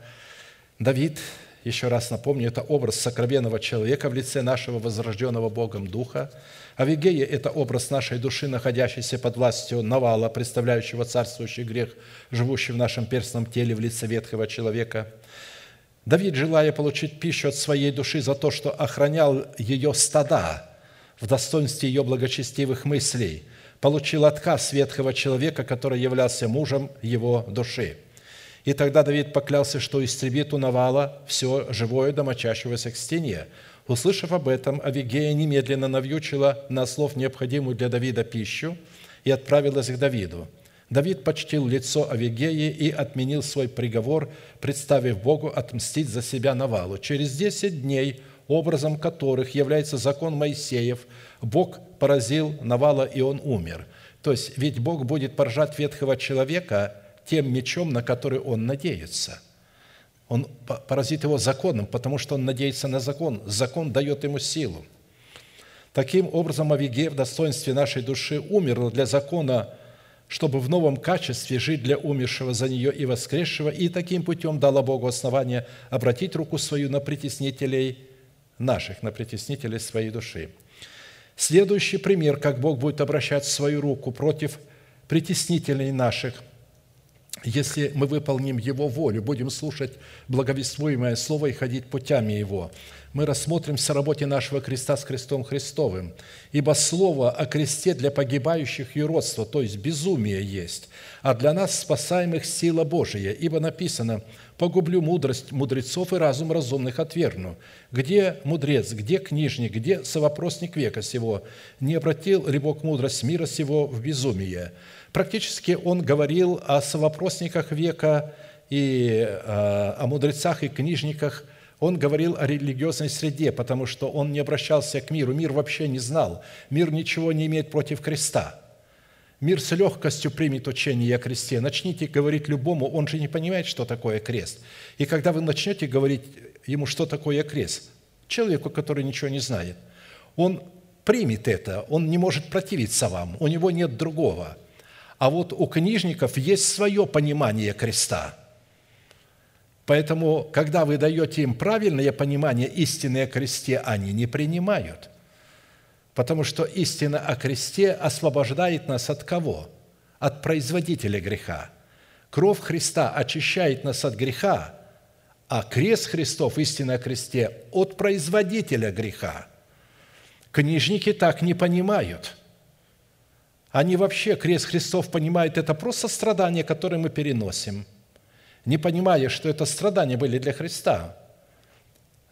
Speaker 1: Давид, еще раз напомню, это образ сокровенного человека в лице нашего возрожденного Богом Духа. Авигея – это образ нашей души, находящейся под властью Навала, представляющего царствующий грех, живущий в нашем перстном теле в лице ветхого человека – Давид, желая получить пищу от своей души за то, что охранял ее стада в достоинстве ее благочестивых мыслей, получил отказ ветхого человека, который являлся мужем его души. И тогда Давид поклялся, что истребит у Навала все живое, домочащегося к стене. Услышав об этом, Авигея немедленно навьючила на слов необходимую для Давида пищу и отправилась к Давиду – Давид почтил лицо Авигеи и отменил свой приговор, представив Богу отмстить за себя Навалу. Через десять дней, образом которых является закон Моисеев, Бог поразил Навала, и он умер. То есть, ведь Бог будет поражать ветхого человека тем мечом, на который он надеется. Он поразит его законом, потому что он надеется на закон. Закон дает ему силу. Таким образом, Авигея в достоинстве нашей души умерла для закона чтобы в новом качестве жить для умершего за нее и воскресшего, и таким путем дала Богу основание обратить руку свою на притеснителей наших, на притеснителей своей души. Следующий пример, как Бог будет обращать свою руку против притеснителей наших, если мы выполним Его волю, будем слушать благовествуемое Слово и ходить путями Его – мы рассмотрим в работе нашего креста с крестом Христовым. Ибо слово о кресте для погибающих и родства, то есть безумие есть, а для нас спасаемых сила Божия. Ибо написано, погублю мудрость мудрецов и разум разумных отвергну. Где мудрец, где книжник, где совопросник века сего? Не обратил ли Бог мудрость мира сего в безумие? Практически он говорил о совопросниках века и э, о мудрецах и книжниках – он говорил о религиозной среде, потому что он не обращался к миру. Мир вообще не знал. Мир ничего не имеет против креста. Мир с легкостью примет учение о кресте. Начните говорить любому, он же не понимает, что такое крест. И когда вы начнете говорить ему, что такое крест, человеку, который ничего не знает, он примет это, он не может противиться вам, у него нет другого. А вот у книжников есть свое понимание креста – Поэтому, когда вы даете им правильное понимание истины о кресте, они не принимают. Потому что истина о кресте освобождает нас от кого? От производителя греха. Кровь Христа очищает нас от греха, а крест Христов, истина о кресте, от производителя греха. Книжники так не понимают. Они вообще, крест Христов понимают, это просто страдания, которые мы переносим – не понимая, что это страдания были для Христа.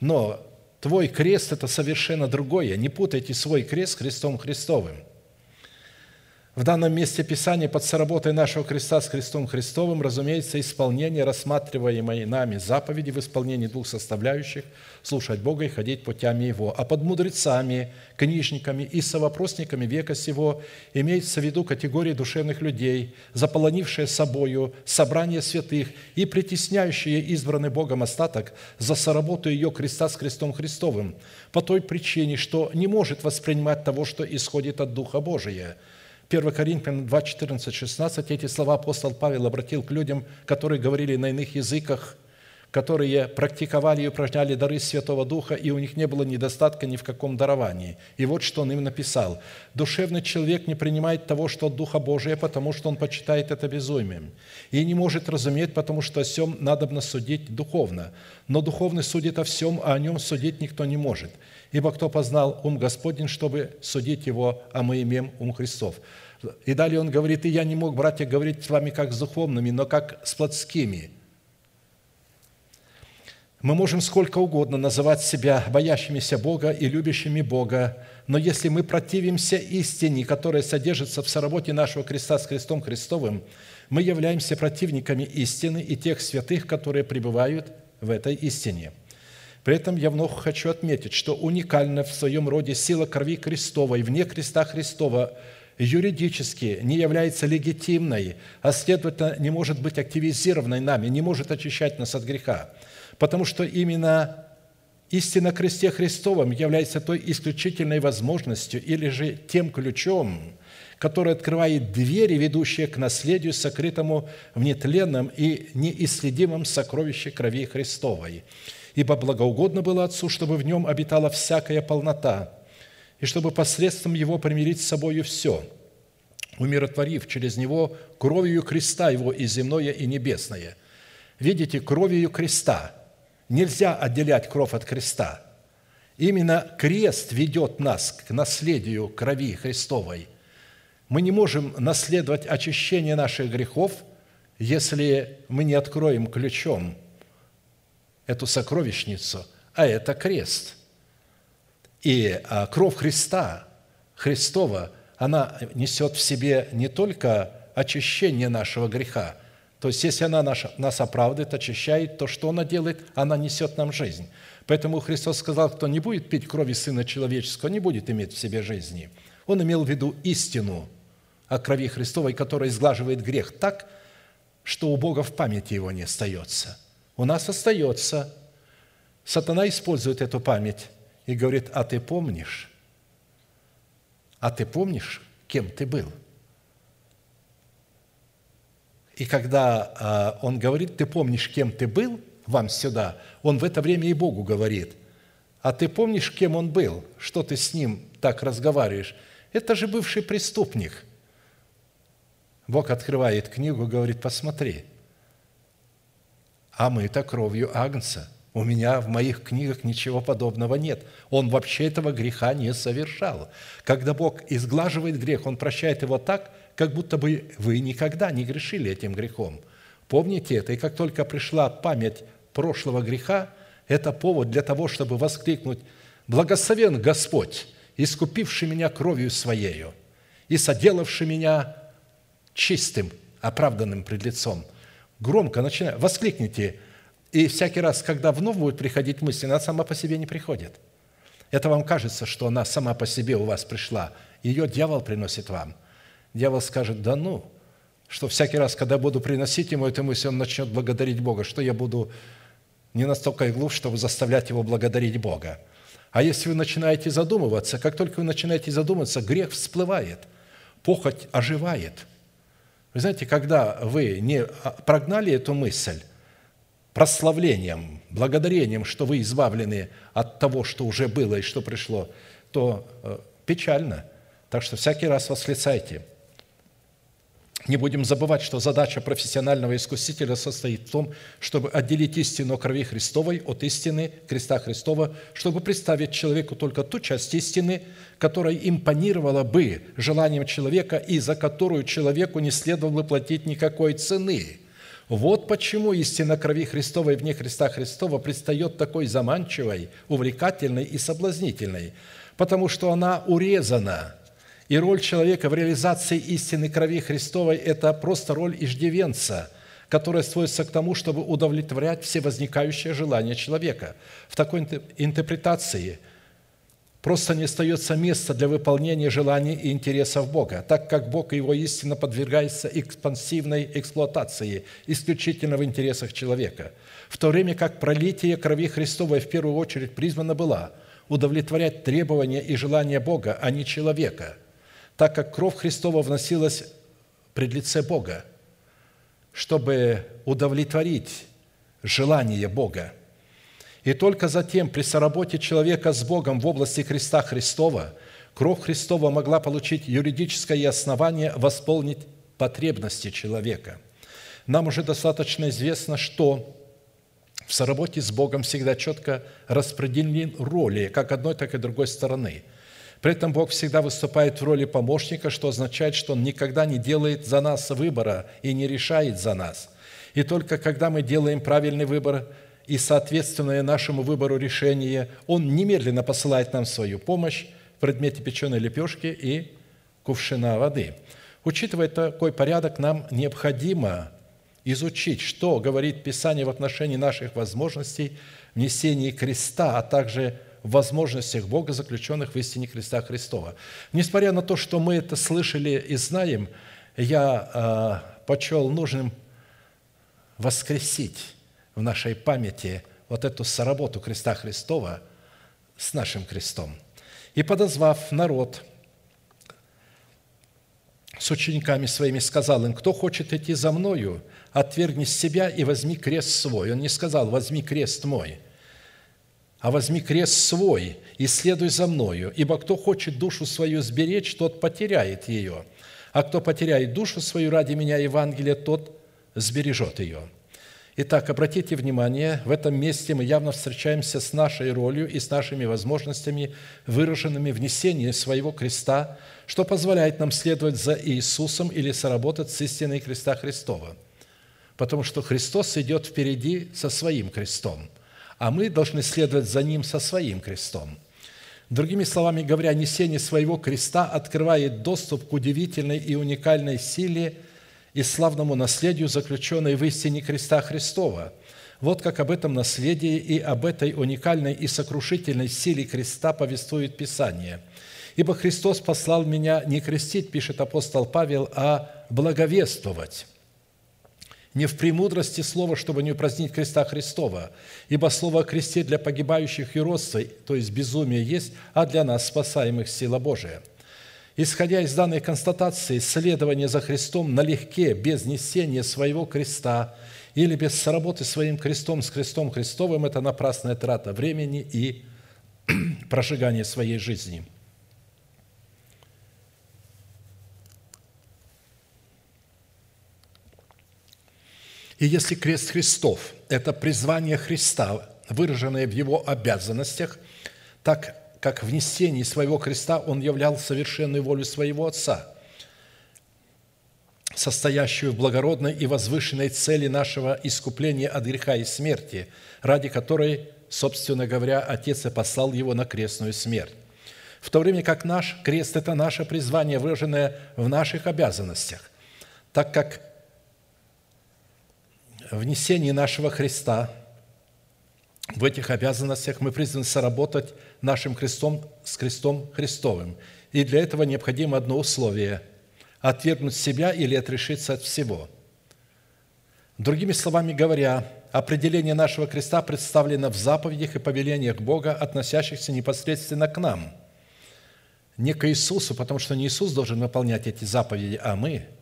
Speaker 1: Но твой крест – это совершенно другое. Не путайте свой крест с крестом Христовым – в данном месте Писания под соработой нашего креста с Христом Христовым, разумеется, исполнение рассматриваемой нами заповеди в исполнении двух составляющих – слушать Бога и ходить путями Его. А под мудрецами, книжниками и совопросниками века сего имеется в виду категории душевных людей, заполонившие собою собрание святых и притесняющие избранный Богом остаток за соработу ее креста с Христом Христовым по той причине, что не может воспринимать того, что исходит от Духа Божия – 1 Коринфянам 2, 14, 16 эти слова апостол Павел обратил к людям, которые говорили на иных языках, которые практиковали и упражняли дары Святого Духа, и у них не было недостатка ни в каком даровании. И вот что он им написал. «Душевный человек не принимает того, что от Духа Божия, потому что он почитает это безумием, и не может разуметь, потому что о всем надобно судить духовно. Но духовный судит о всем, а о нем судить никто не может. Ибо кто познал ум Господень, чтобы судить его, а мы имеем ум Христов». И далее он говорит, «И я не мог, братья, говорить с вами как с духовными, но как с плотскими». Мы можем сколько угодно называть себя боящимися Бога и любящими Бога, но если мы противимся истине, которая содержится в соработе нашего креста с крестом Христовым, мы являемся противниками истины и тех святых, которые пребывают в этой истине – при этом я вновь хочу отметить, что уникальна в своем роде сила крови Христовой вне креста Христова юридически не является легитимной, а следовательно не может быть активизированной нами, не может очищать нас от греха. Потому что именно истина кресте Христовом является той исключительной возможностью или же тем ключом, который открывает двери, ведущие к наследию, сокрытому в нетленном и неисследимом сокровище крови Христовой – ибо благоугодно было Отцу, чтобы в нем обитала всякая полнота, и чтобы посредством его примирить с собою все, умиротворив через него кровью креста его и земное, и небесное». Видите, кровью креста. Нельзя отделять кровь от креста. Именно крест ведет нас к наследию крови Христовой. Мы не можем наследовать очищение наших грехов, если мы не откроем ключом – эту сокровищницу, а это крест. И а, кровь Христа, Христова, она несет в себе не только очищение нашего греха, то есть, если она нас оправдывает, очищает, то что она делает? Она несет нам жизнь. Поэтому Христос сказал, кто не будет пить крови Сына Человеческого, не будет иметь в себе жизни. Он имел в виду истину о крови Христовой, которая изглаживает грех так, что у Бога в памяти его не остается – у нас остается. Сатана использует эту память и говорит, а ты помнишь? А ты помнишь, кем ты был? И когда а, он говорит, ты помнишь, кем ты был, вам сюда, он в это время и Богу говорит, а ты помнишь, кем он был, что ты с ним так разговариваешь? Это же бывший преступник. Бог открывает книгу говорит, посмотри, а мы-то кровью Агнца. У меня в моих книгах ничего подобного нет. Он вообще этого греха не совершал. Когда Бог изглаживает грех, Он прощает его так, как будто бы вы никогда не грешили этим грехом. Помните это, и как только пришла память прошлого греха, это повод для того, чтобы воскликнуть «Благословен Господь, искупивший меня кровью Своею и соделавший меня чистым, оправданным пред лицом». Громко начинай, воскликните, и всякий раз, когда вновь будет приходить мысль, она сама по себе не приходит. Это вам кажется, что она сама по себе у вас пришла. Ее дьявол приносит вам – дьявол скажет, да ну, что всякий раз, когда буду приносить ему эту мысль, он начнет благодарить Бога, что я буду не настолько глуп, чтобы заставлять его благодарить Бога. А если вы начинаете задумываться, как только вы начинаете задумываться, грех всплывает, похоть оживает. Вы знаете, когда вы не прогнали эту мысль прославлением, благодарением, что вы избавлены от того, что уже было и что пришло, то э, печально. Так что всякий раз восклицайте – не будем забывать, что задача профессионального искусителя состоит в том, чтобы отделить истину крови Христовой от истины креста Христова, чтобы представить человеку только ту часть истины, которая импонировала бы желанием человека и за которую человеку не следовало платить никакой цены. Вот почему истина крови Христовой вне Христа Христова предстает такой заманчивой, увлекательной и соблазнительной, потому что она урезана – и роль человека в реализации истины крови Христовой – это просто роль иждивенца, которая сводится к тому, чтобы удовлетворять все возникающие желания человека. В такой интерпретации просто не остается места для выполнения желаний и интересов Бога, так как Бог и Его истина подвергается экспансивной эксплуатации исключительно в интересах человека, в то время как пролитие крови Христовой в первую очередь призвано было удовлетворять требования и желания Бога, а не человека – так как кровь Христова вносилась пред лице Бога, чтобы удовлетворить желание Бога. И только затем, при соработе человека с Богом в области креста Христова, кровь Христова могла получить юридическое основание восполнить потребности человека. Нам уже достаточно известно, что в соработе с Богом всегда четко распределены роли как одной, так и другой стороны – при этом Бог всегда выступает в роли помощника, что означает, что Он никогда не делает за нас выбора и не решает за нас. И только когда мы делаем правильный выбор и соответственное нашему выбору решение, Он немедленно посылает нам свою помощь в предмете печеной лепешки и кувшина воды. Учитывая такой порядок, нам необходимо изучить, что говорит Писание в отношении наших возможностей внесения креста, а также возможностях Бога, заключенных в истине креста Христова. Несмотря на то, что мы это слышали и знаем, я э, почел нужным воскресить в нашей памяти вот эту соработу креста Христова с нашим крестом. И подозвав народ с учениками своими, сказал им, кто хочет идти за мною, отвергни себя и возьми крест свой. Он не сказал, возьми крест мой – а возьми крест свой и следуй за мною, ибо кто хочет душу свою сберечь, тот потеряет ее, а кто потеряет душу свою ради меня, Евангелия, тот сбережет ее». Итак, обратите внимание, в этом месте мы явно встречаемся с нашей ролью и с нашими возможностями, выраженными в несении своего креста, что позволяет нам следовать за Иисусом или соработать с истиной креста Христова. Потому что Христос идет впереди со своим крестом – а мы должны следовать за Ним со своим крестом. Другими словами говоря, несение своего креста открывает доступ к удивительной и уникальной силе и славному наследию, заключенной в истине креста Христова. Вот как об этом наследии и об этой уникальной и сокрушительной силе креста повествует Писание. «Ибо Христос послал меня не крестить, – пишет апостол Павел, – а благовествовать» не в премудрости слова, чтобы не упразднить креста Христова, ибо слово о кресте для погибающих и родства, то есть безумие есть, а для нас, спасаемых, сила Божия. Исходя из данной констатации, следование за Христом налегке, без несения своего креста или без сработы своим крестом с крестом Христовым – это напрасная трата времени и *clears throat* прожигание своей жизни – И если крест Христов – это призвание Христа, выраженное в Его обязанностях, так как в несении своего креста Он являл совершенную волю своего Отца, состоящую в благородной и возвышенной цели нашего искупления от греха и смерти, ради которой, собственно говоря, Отец и послал Его на крестную смерть. В то время как наш крест – это наше призвание, выраженное в наших обязанностях, так как внесении нашего Христа в этих обязанностях мы призваны соработать нашим крестом с крестом Христовым. И для этого необходимо одно условие – отвергнуть себя или отрешиться от всего. Другими словами говоря, определение нашего креста представлено в заповедях и повелениях Бога, относящихся непосредственно к нам. Не к Иисусу, потому что не Иисус должен выполнять эти заповеди, а мы –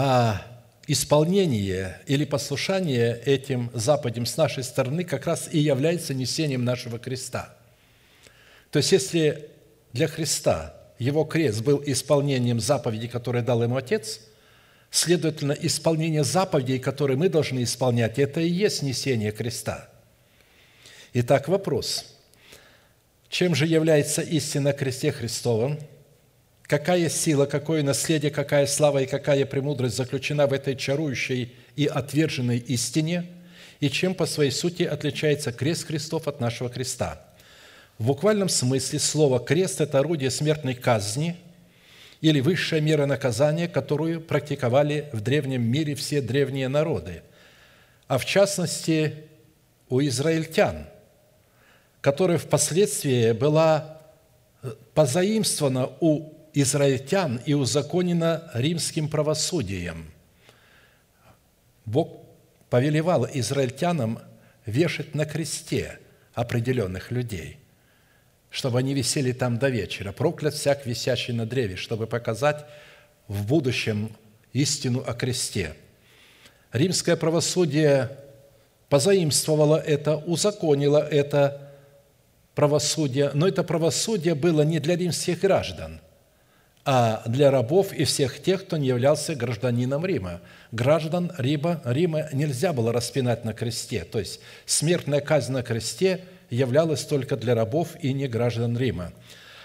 Speaker 1: а исполнение или послушание этим заповедям с нашей стороны как раз и является несением нашего креста. То есть, если для Христа его крест был исполнением заповедей, которые дал ему Отец, следовательно, исполнение заповедей, которые мы должны исполнять, это и есть несение креста. Итак, вопрос. Чем же является истина кресте Христовом – Какая сила, какое наследие, какая слава и какая премудрость заключена в этой чарующей и отверженной истине, и чем по своей сути отличается крест Христов от нашего креста. В буквальном смысле слово «крест» – это орудие смертной казни или высшая мера наказания, которую практиковали в древнем мире все древние народы, а в частности у израильтян, которая впоследствии была позаимствована у израильтян и узаконено римским правосудием. Бог повелевал израильтянам вешать на кресте определенных людей, чтобы они висели там до вечера. Проклят всяк висящий на древе, чтобы показать в будущем истину о кресте. Римское правосудие позаимствовало это, узаконило это правосудие, но это правосудие было не для римских граждан – для рабов и всех тех, кто не являлся гражданином Рима. Граждан Рима, Рима нельзя было распинать на кресте, то есть смертная казнь на кресте являлась только для рабов и не граждан Рима.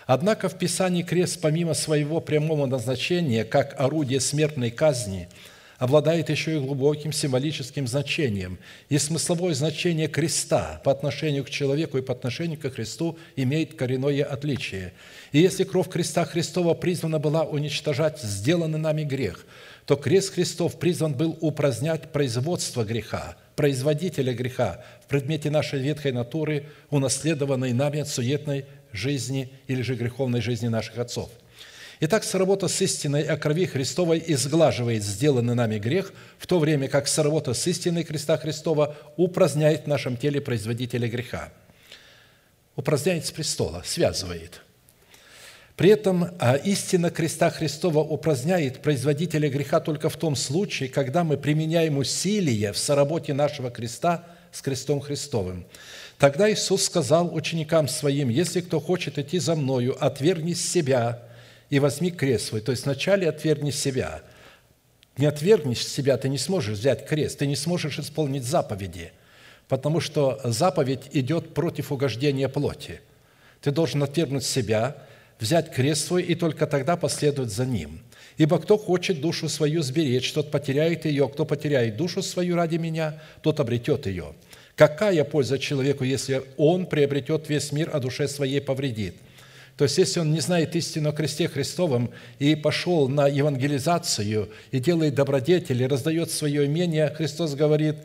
Speaker 1: Однако в Писании крест, помимо своего прямого назначения, как орудие смертной казни – обладает еще и глубоким символическим значением. И смысловое значение креста по отношению к человеку и по отношению к Христу имеет коренное отличие. И если кровь креста Христова призвана была уничтожать сделанный нами грех, то крест Христов призван был упразднять производство греха, производителя греха в предмете нашей ветхой натуры, унаследованной нами от суетной жизни или же греховной жизни наших отцов – Итак, соработа с истиной о крови Христовой изглаживает сделанный нами грех, в то время как соработа с истиной Христа Христова упраздняет в нашем теле производителя греха. Упраздняет с престола, связывает. При этом а истина креста Христова упраздняет производителя греха только в том случае, когда мы применяем усилия в соработе нашего креста с крестом Христовым. Тогда Иисус сказал ученикам Своим, «Если кто хочет идти за Мною, отвергни себя, и возьми крест свой. То есть вначале отвергни себя. Не отвергнешь себя, ты не сможешь взять крест, ты не сможешь исполнить заповеди, потому что заповедь идет против угождения плоти. Ты должен отвергнуть себя, взять крест свой и только тогда последовать за ним. Ибо кто хочет душу свою сберечь, тот потеряет ее, кто потеряет душу свою ради меня, тот обретет ее. Какая польза человеку, если он приобретет весь мир, а душе своей повредит – то есть, если он не знает истину о кресте Христовом и пошел на евангелизацию и делает добродетели, раздает свое имение, Христос говорит,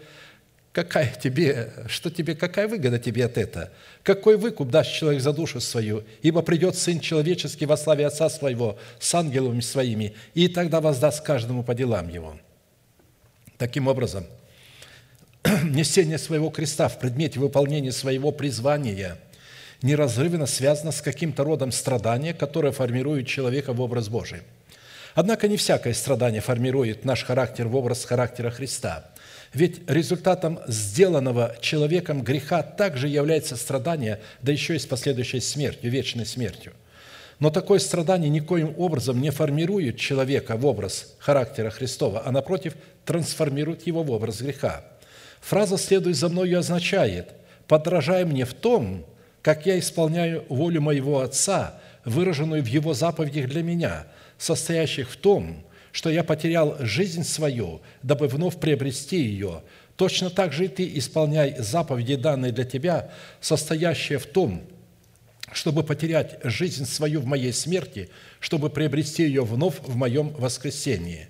Speaker 1: какая тебе, что тебе, какая выгода тебе от этого? Какой выкуп даст человек за душу свою? Ибо придет Сын Человеческий во славе Отца Своего с ангелами Своими, и тогда воздаст каждому по делам Его. Таким образом, *clears throat* несение своего креста в предмете выполнения своего призвания – неразрывно связано с каким-то родом страдания, которое формирует человека в образ Божий. Однако не всякое страдание формирует наш характер в образ характера Христа. Ведь результатом сделанного человеком греха также является страдание, да еще и с последующей смертью, вечной смертью. Но такое страдание никоим образом не формирует человека в образ характера Христова, а напротив, трансформирует его в образ греха. Фраза «следуй за мною» означает «подражай мне в том, как я исполняю волю моего Отца, выраженную в Его заповедях для меня, состоящих в том, что я потерял жизнь свою, дабы вновь приобрести ее, точно так же и ты исполняй заповеди, данные для тебя, состоящие в том, чтобы потерять жизнь свою в моей смерти, чтобы приобрести ее вновь в моем воскресении».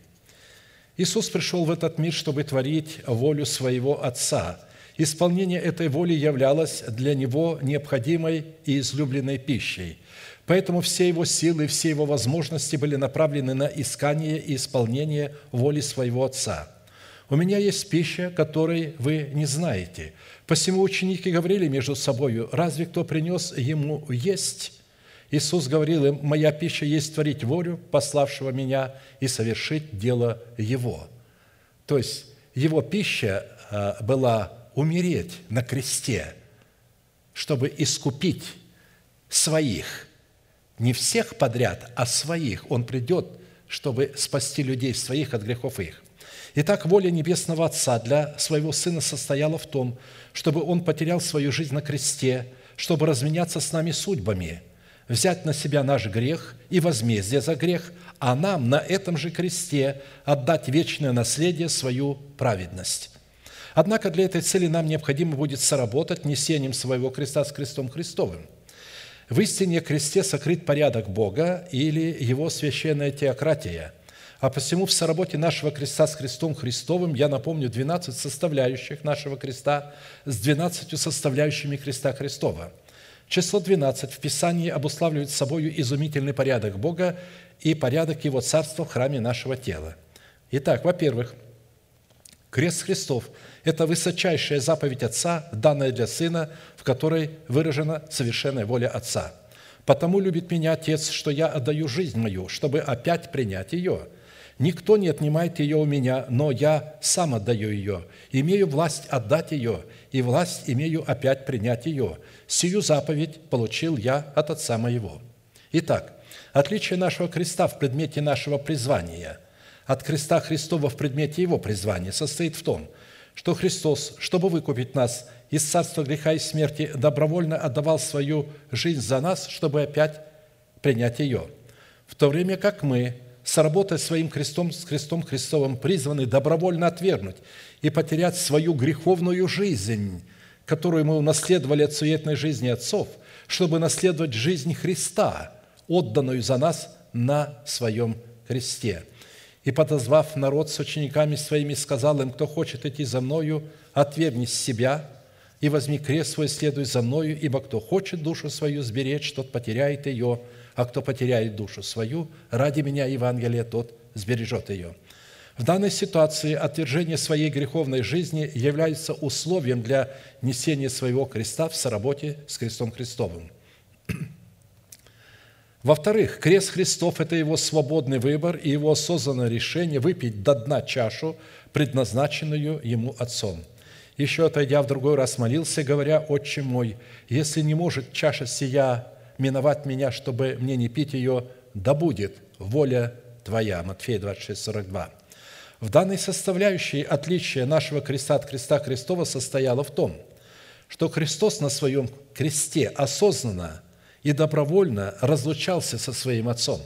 Speaker 1: Иисус пришел в этот мир, чтобы творить волю своего Отца. Исполнение этой воли являлось для Него необходимой и излюбленной пищей – Поэтому все его силы, все его возможности были направлены на искание и исполнение воли своего Отца. «У меня есть пища, которой вы не знаете». Посему ученики говорили между собою, «Разве кто принес ему есть?» Иисус говорил им, «Моя пища есть творить волю пославшего меня и совершить дело Его». То есть Его пища а, была умереть на кресте, чтобы искупить своих – не всех подряд, а своих. Он придет, чтобы спасти людей своих от грехов их. Итак, воля Небесного Отца для своего Сына состояла в том, чтобы Он потерял свою жизнь на кресте, чтобы разменяться с нами судьбами, взять на себя наш грех и возмездие за грех, а нам на этом же кресте отдать вечное наследие, свою праведность. Однако для этой цели нам необходимо будет соработать несением своего креста с крестом Христовым – в истине кресте сокрыт порядок Бога или Его священная теократия. А посему в соработе нашего креста с крестом Христовым я напомню 12 составляющих нашего креста с 12 составляющими креста Христова. Число 12 в Писании обуславливает собой изумительный порядок Бога и порядок Его Царства в храме нашего тела. Итак, во-первых, крест Христов – это высочайшая заповедь Отца, данная для Сына, в которой выражена совершенная воля Отца. «Потому любит меня Отец, что я отдаю жизнь мою, чтобы опять принять ее. Никто не отнимает ее у меня, но я сам отдаю ее. Имею власть отдать ее, и власть имею опять принять ее. Сию заповедь получил я от Отца моего». Итак, отличие нашего креста в предмете нашего призвания от креста Христова в предмете его призвания состоит в том, что Христос, чтобы выкупить нас из царства греха и смерти, добровольно отдавал свою жизнь за нас, чтобы опять принять ее. В то время как мы, сработать своим крестом, с крестом Христовым, призваны добровольно отвергнуть и потерять свою греховную жизнь, которую мы унаследовали от суетной жизни отцов, чтобы наследовать жизнь Христа, отданную за нас на своем кресте – и, подозвав народ с учениками своими, сказал им, кто хочет идти за мною, отвергнись себя и возьми крест свой, следуй за мною, ибо кто хочет душу свою сберечь, тот потеряет ее, а кто потеряет душу свою, ради меня Евангелия, тот сбережет ее». В данной ситуации отвержение своей греховной жизни является условием для несения своего креста в соработе с крестом Христовым – во-вторых, крест Христов – это его свободный выбор и его осознанное решение выпить до дна чашу, предназначенную ему Отцом. Еще отойдя в другой раз молился, говоря, «Отче мой, если не может чаша сия миновать меня, чтобы мне не пить ее, да будет воля Твоя». Матфея 26, 42. В данной составляющей отличие нашего креста от креста Христова состояло в том, что Христос на своем кресте осознанно – и добровольно разлучался со своим Отцом,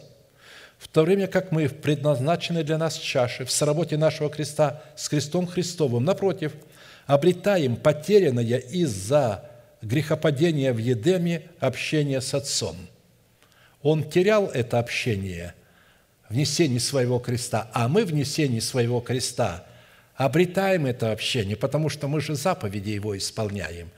Speaker 1: в то время как мы в предназначенной для нас чаше, в сработе нашего креста с крестом Христовым, напротив, обретаем потерянное из-за грехопадения в Едеме общение с Отцом. Он терял это общение в несении своего креста, а мы в несении своего креста обретаем это общение, потому что мы же заповеди Его исполняем.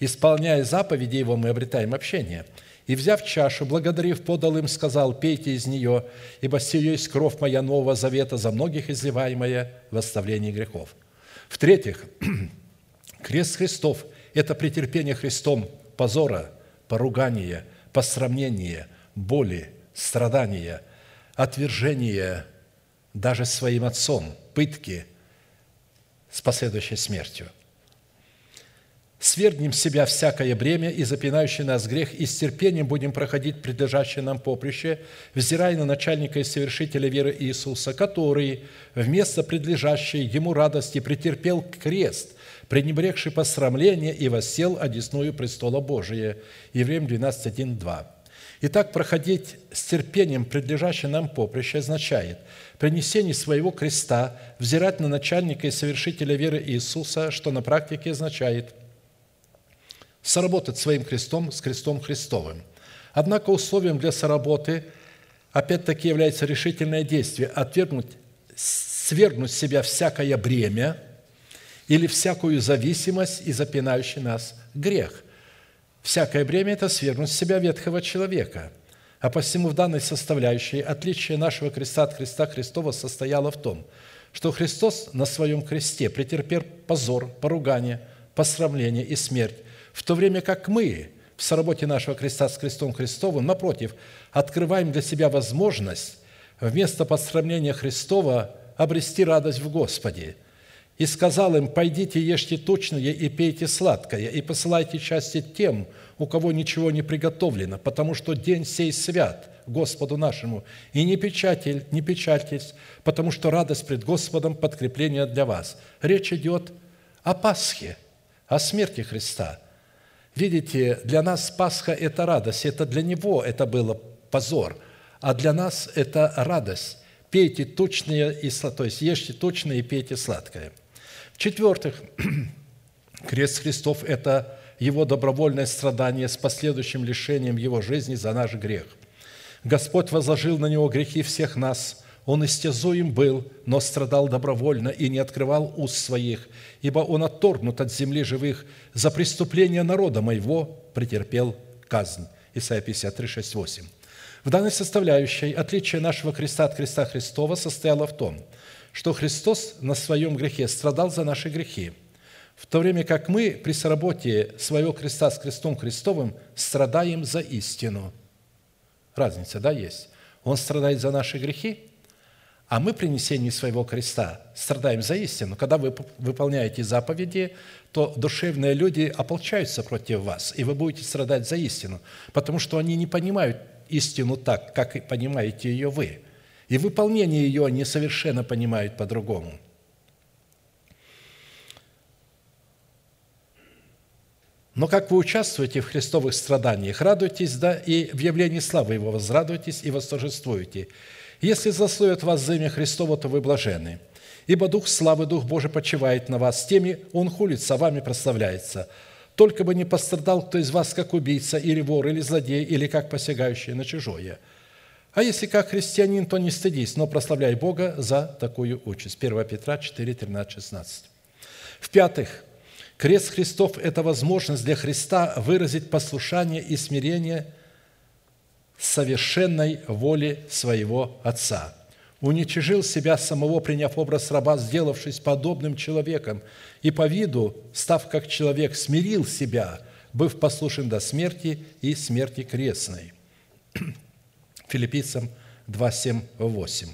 Speaker 1: Исполняя заповеди Его, мы обретаем общение – и, взяв чашу, благодарив, подал им, сказал, «Пейте из нее, ибо сие есть кровь моя нового завета, за многих изливаемая в оставлении грехов». В-третьих, *clears throat* крест Христов – это претерпение Христом позора, поругание, посрамление, боли, страдания, отвержение даже своим отцом, пытки с последующей смертью. Свергнем с себя всякое бремя и запинающий нас грех, и с терпением будем проходить предлежащее нам поприще, взирая на начальника и совершителя веры Иисуса, который вместо предлежащей ему радости претерпел крест, пренебрегший посрамление и воссел одесную престола Божия». Евреям 12, 1, 2. Итак, проходить с терпением предлежащее нам поприще означает принесение своего креста, взирать на начальника и совершителя веры Иисуса, что на практике означает – соработать своим крестом с крестом Христовым. Однако условием для соработы опять-таки является решительное действие – отвергнуть, свергнуть с себя всякое бремя или всякую зависимость и запинающий нас грех. Всякое бремя – это свергнуть с себя ветхого человека. А посему в данной составляющей отличие нашего креста от креста Христова состояло в том, что Христос на своем кресте претерпел позор, поругание, посрамление и смерть, в то время как мы в соработе нашего креста с крестом Христовым, напротив, открываем для себя возможность вместо подсрамления Христова обрести радость в Господе. И сказал им, «Пойдите, ешьте точное и пейте сладкое, и посылайте части тем, у кого ничего не приготовлено, потому что день сей свят Господу нашему, и не печатель, не печальтесь, потому что радость пред Господом – подкрепление для вас». Речь идет о Пасхе, о смерти Христа – Видите, для нас Пасха – это радость, это для Него это было позор, а для нас это радость. Пейте точное и сладкое, то есть ешьте точное и пейте сладкое. В-четвертых, *clears throat* крест Христов – это Его добровольное страдание с последующим лишением Его жизни за наш грех. Господь возложил на Него грехи всех нас – он истязуем был, но страдал добровольно и не открывал уст своих, ибо Он отторгнут от земли живых, за преступление народа моего претерпел казнь». Исайя 53, 6, 8. В данной составляющей отличие нашего креста от креста Христова состояло в том, что Христос на своем грехе страдал за наши грехи, в то время как мы при соработе своего креста с крестом Христовым страдаем за истину. Разница, да, есть? Он страдает за наши грехи, а мы при несении своего креста страдаем за истину. Когда вы выполняете заповеди, то душевные люди ополчаются против вас, и вы будете страдать за истину, потому что они не понимают истину так, как и понимаете ее вы. И выполнение ее они совершенно понимают по-другому. Но как вы участвуете в христовых страданиях, радуйтесь, да, и в явлении славы Его возрадуйтесь и восторжествуйте – если заслует вас за имя Христово, то вы блажены. Ибо Дух славы, Дух Божий почивает на вас, теми Он хулится, вами прославляется. Только бы не пострадал кто из вас, как убийца, или вор, или злодей, или как посягающий на чужое. А если как христианин, то не стыдись, но прославляй Бога за такую участь. 1 Петра 4, 13, 16. В-пятых, крест Христов – это возможность для Христа выразить послушание и смирение – совершенной воли своего Отца. Уничижил себя самого, приняв образ раба, сделавшись подобным человеком, и по виду, став как человек, смирил себя, быв послушен до смерти и смерти крестной. *clears throat* Филиппийцам 2, 7, 8.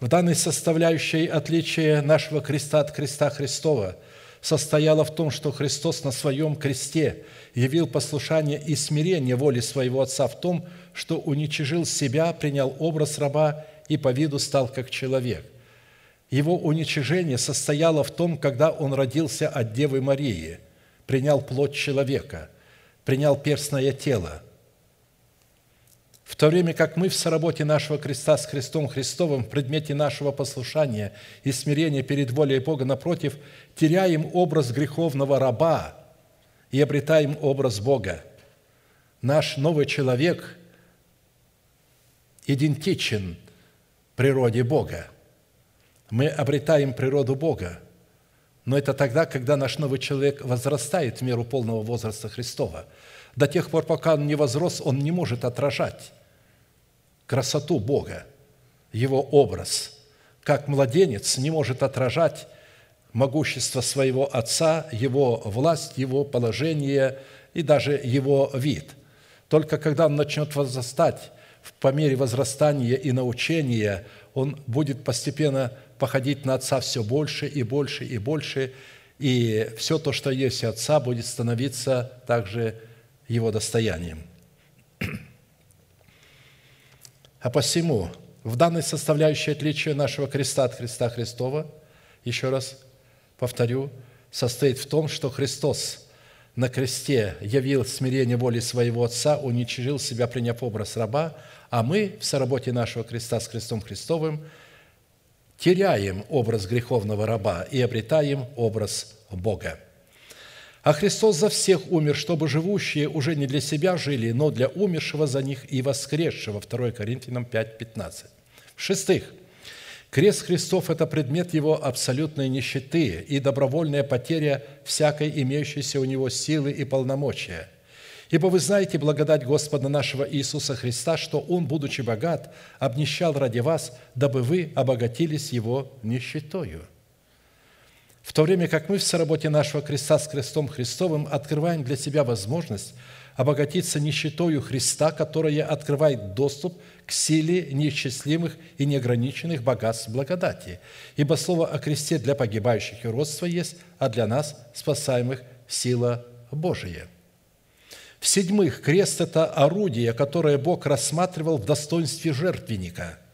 Speaker 1: В данной составляющей отличие нашего креста от креста Христова состояло в том, что Христос на своем кресте – явил послушание и смирение воли своего Отца в том, что уничижил себя, принял образ раба и по виду стал как человек. Его уничижение состояло в том, когда он родился от Девы Марии, принял плоть человека, принял перстное тело. В то время как мы в соработе нашего креста с Христом Христовым в предмете нашего послушания и смирения перед волей Бога, напротив, теряем образ греховного раба – и обретаем образ Бога. Наш новый человек идентичен природе Бога. Мы обретаем природу Бога, но это тогда, когда наш новый человек возрастает в меру полного возраста Христова. До тех пор, пока он не возрос, он не может отражать красоту Бога, Его образ, как младенец не может отражать могущество своего Отца, Его власть, Его положение, и даже его вид. Только когда он начнет возрастать, по мере возрастания и научения, он будет постепенно походить на Отца все больше и больше и больше, и все то, что есть Отца, будет становиться также его достоянием. *clears throat* А посему, в данной составляющей отличия нашего креста от креста Христова, еще раз повторю, состоит в том, что Христос на кресте явил смирение воли своего Отца, уничижил себя, приняв образ раба, а мы в соработе нашего креста с крестом Христовым теряем образ греховного раба и обретаем образ Бога. А Христос за всех умер, чтобы живущие уже не для себя жили, но для умершего за них и воскресшего. 2 Коринфянам 5, 15. В-шестых, крест Христов – это предмет его абсолютной нищеты и добровольная потеря всякой имеющейся у него силы и полномочия. Ибо вы знаете благодать Господа нашего Иисуса Христа, что Он, будучи богат, обнищал ради вас, дабы вы обогатились Его нищетою – в то время как мы в соработе нашего креста с крестом Христовым открываем для себя возможность обогатиться нищетою Христа, которая открывает доступ к силе неисчислимых и неограниченных богатств благодати. Ибо слово о кресте для погибающих и родства есть, а для нас, спасаемых, сила Божия. В-седьмых, крест – это орудие, которое Бог рассматривал в достоинстве жертвенника –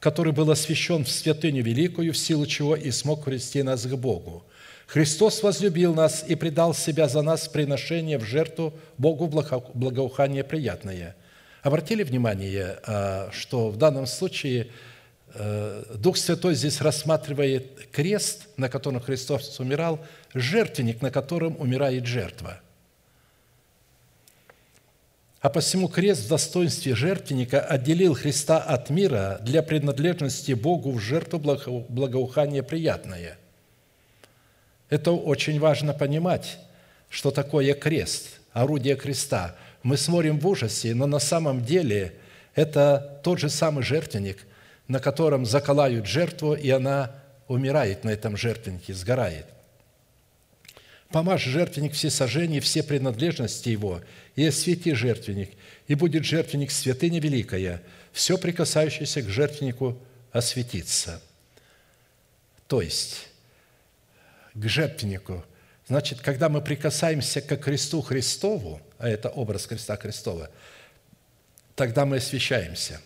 Speaker 1: который был освящен в святыню великую, в силу чего и смог привести нас к Богу. Христос возлюбил нас и предал Себя за нас приношение в жертву Богу благоухание приятное. Обратили внимание, а, что в данном случае э, Дух Святой здесь рассматривает крест, на котором Христос умирал, жертвенник, на котором умирает жертва – а посему крест в достоинстве жертвенника отделил Христа от мира для принадлежности Богу в жертву благоухания приятное. Это очень важно понимать, что такое крест, орудие креста. Мы смотрим в ужасе, но на самом деле это тот же самый жертвенник, на котором заколают жертву, и она умирает на этом жертвеннике, сгорает. Помажь жертвенник все сожжения, все принадлежности его, и освети жертвенник, и будет жертвенник святыня великая, все прикасающееся к жертвеннику осветится». То есть, к жертвеннику. Значит, когда мы прикасаемся к кресту Христову, а это образ креста Христова, тогда мы освящаемся.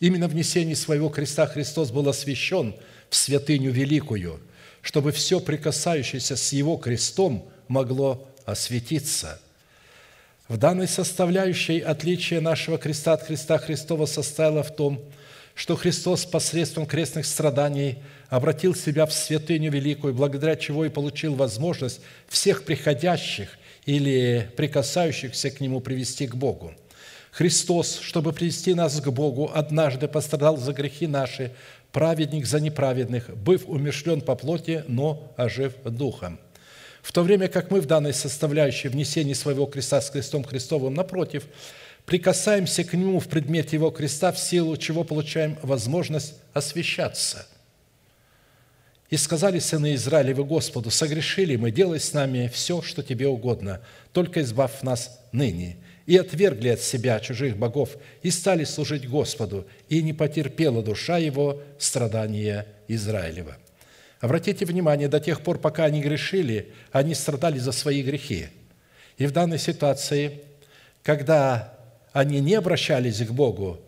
Speaker 1: Именно в несении своего креста Христос был освящен в святыню великую – чтобы все прикасающееся с Его крестом могло осветиться. В данной составляющей отличие нашего креста от креста Христова состояло в том, что Христос посредством крестных страданий обратил себя в святыню великую, благодаря чего и получил возможность всех приходящих или прикасающихся к Нему привести к Богу. Христос, чтобы привести нас к Богу, однажды пострадал за грехи наши, праведник за неправедных, быв умершлен по плоти, но ожив духом. В то время как мы в данной составляющей внесении своего креста с крестом Христовым, напротив, прикасаемся к Нему в предмете Его креста, в силу чего получаем возможность освящаться. «И сказали сыны Израилевы Господу, согрешили мы, делай с нами все, что Тебе угодно, только избавь нас ныне, и отвергли от себя чужих богов, и стали служить Господу, и не потерпела душа его страдания Израилева». Обратите внимание, до тех пор, пока они грешили, они страдали за свои грехи. И в данной ситуации, когда они не обращались к Богу,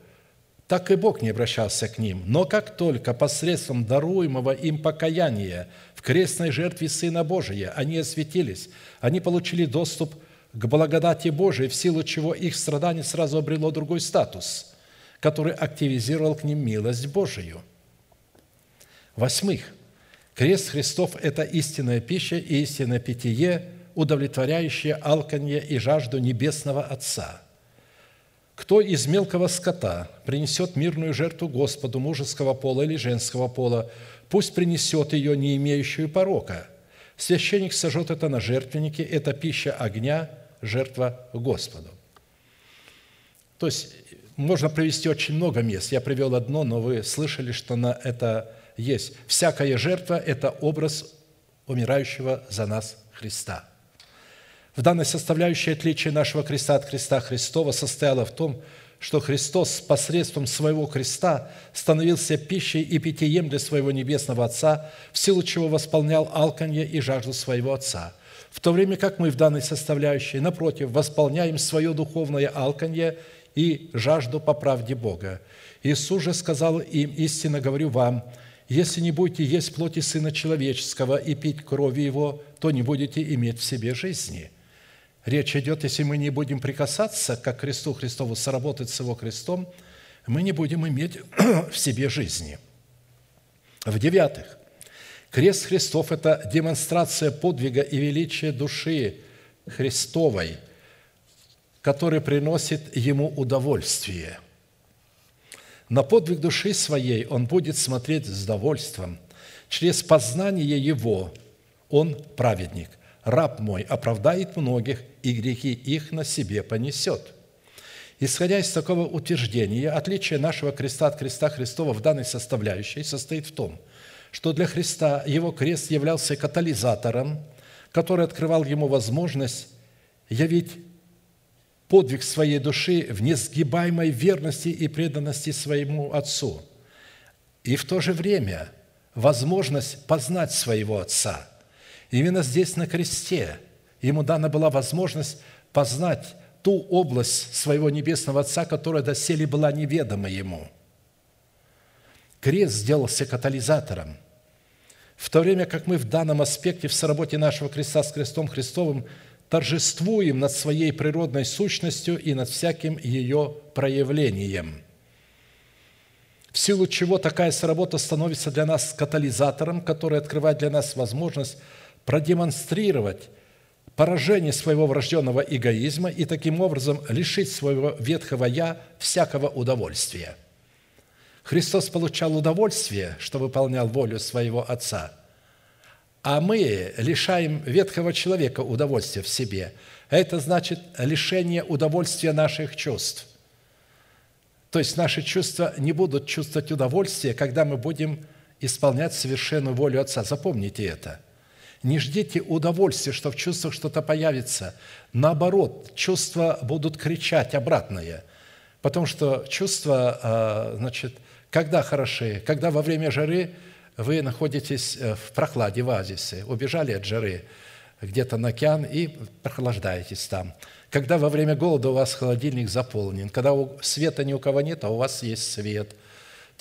Speaker 1: так и Бог не обращался к ним. Но как только посредством даруемого им покаяния в крестной жертве Сына Божия они осветились, они получили доступ к благодати Божией, в силу чего их страдание сразу обрело другой статус, который активизировал к ним милость Божию. Восьмых. Крест Христов – это истинная пища и истинное питье, удовлетворяющее алканье и жажду Небесного Отца. Кто из мелкого скота принесет мирную жертву Господу мужеского пола или женского пола, пусть принесет ее, не имеющую порока. Священник сожжет это на жертвеннике, это пища огня – жертва Господу. То есть можно привести очень много мест. Я привел одно, но вы слышали, что на это есть. Всякая жертва – это образ умирающего за нас Христа. В данной составляющей отличие нашего креста от креста Христова состояло в том, что Христос посредством своего креста становился пищей и питьем для своего небесного Отца, в силу чего восполнял алканье и жажду своего Отца. В то время как мы в данной составляющей, напротив, восполняем свое духовное алканье и жажду по правде Бога. Иисус же сказал им, истинно говорю вам, если не будете есть плоти Сына Человеческого и пить крови Его, то не будете иметь в себе жизни – Речь идет, если мы не будем прикасаться как кресту Христову, сработать с Его крестом, мы не будем иметь *clears throat* в себе жизни. В-девятых, крест Христов – это демонстрация подвига и величия души Христовой, который приносит Ему удовольствие. На подвиг души своей Он будет смотреть с довольством. Через познание Его Он праведник – раб мой оправдает многих, и грехи их на себе понесет». Исходя из такого утверждения, отличие нашего креста от креста Христова в данной составляющей состоит в том, что для Христа его крест являлся катализатором, который открывал ему возможность явить подвиг своей души в несгибаемой верности и преданности своему Отцу, и в то же время возможность познать своего Отца – Именно здесь, на кресте, ему дана была возможность познать ту область своего Небесного Отца, которая доселе была неведома ему. Крест сделался катализатором. В то время как мы в данном аспекте в соработе нашего креста с крестом Христовым торжествуем над своей природной сущностью и над всяким ее проявлением – в силу чего такая соработа становится для нас катализатором, который открывает для нас возможность продемонстрировать поражение своего врожденного эгоизма и таким образом лишить своего ветхого «я» всякого удовольствия. Христос получал удовольствие, что выполнял волю своего Отца, а мы лишаем ветхого человека удовольствия в себе. Это значит лишение удовольствия наших чувств. То есть наши чувства не будут чувствовать удовольствия, когда мы будем исполнять совершенную волю Отца. Запомните это – не ждите удовольствия, что в чувствах что-то появится. Наоборот, чувства будут кричать обратное. Потому что чувства, а, значит, когда хороши? Когда во время жары вы находитесь э, в прохладе, в оазисе, убежали от жары где-то на океан и прохлаждаетесь там. Когда во время голода у вас холодильник заполнен, когда света ни у кого нет, а у вас есть свет –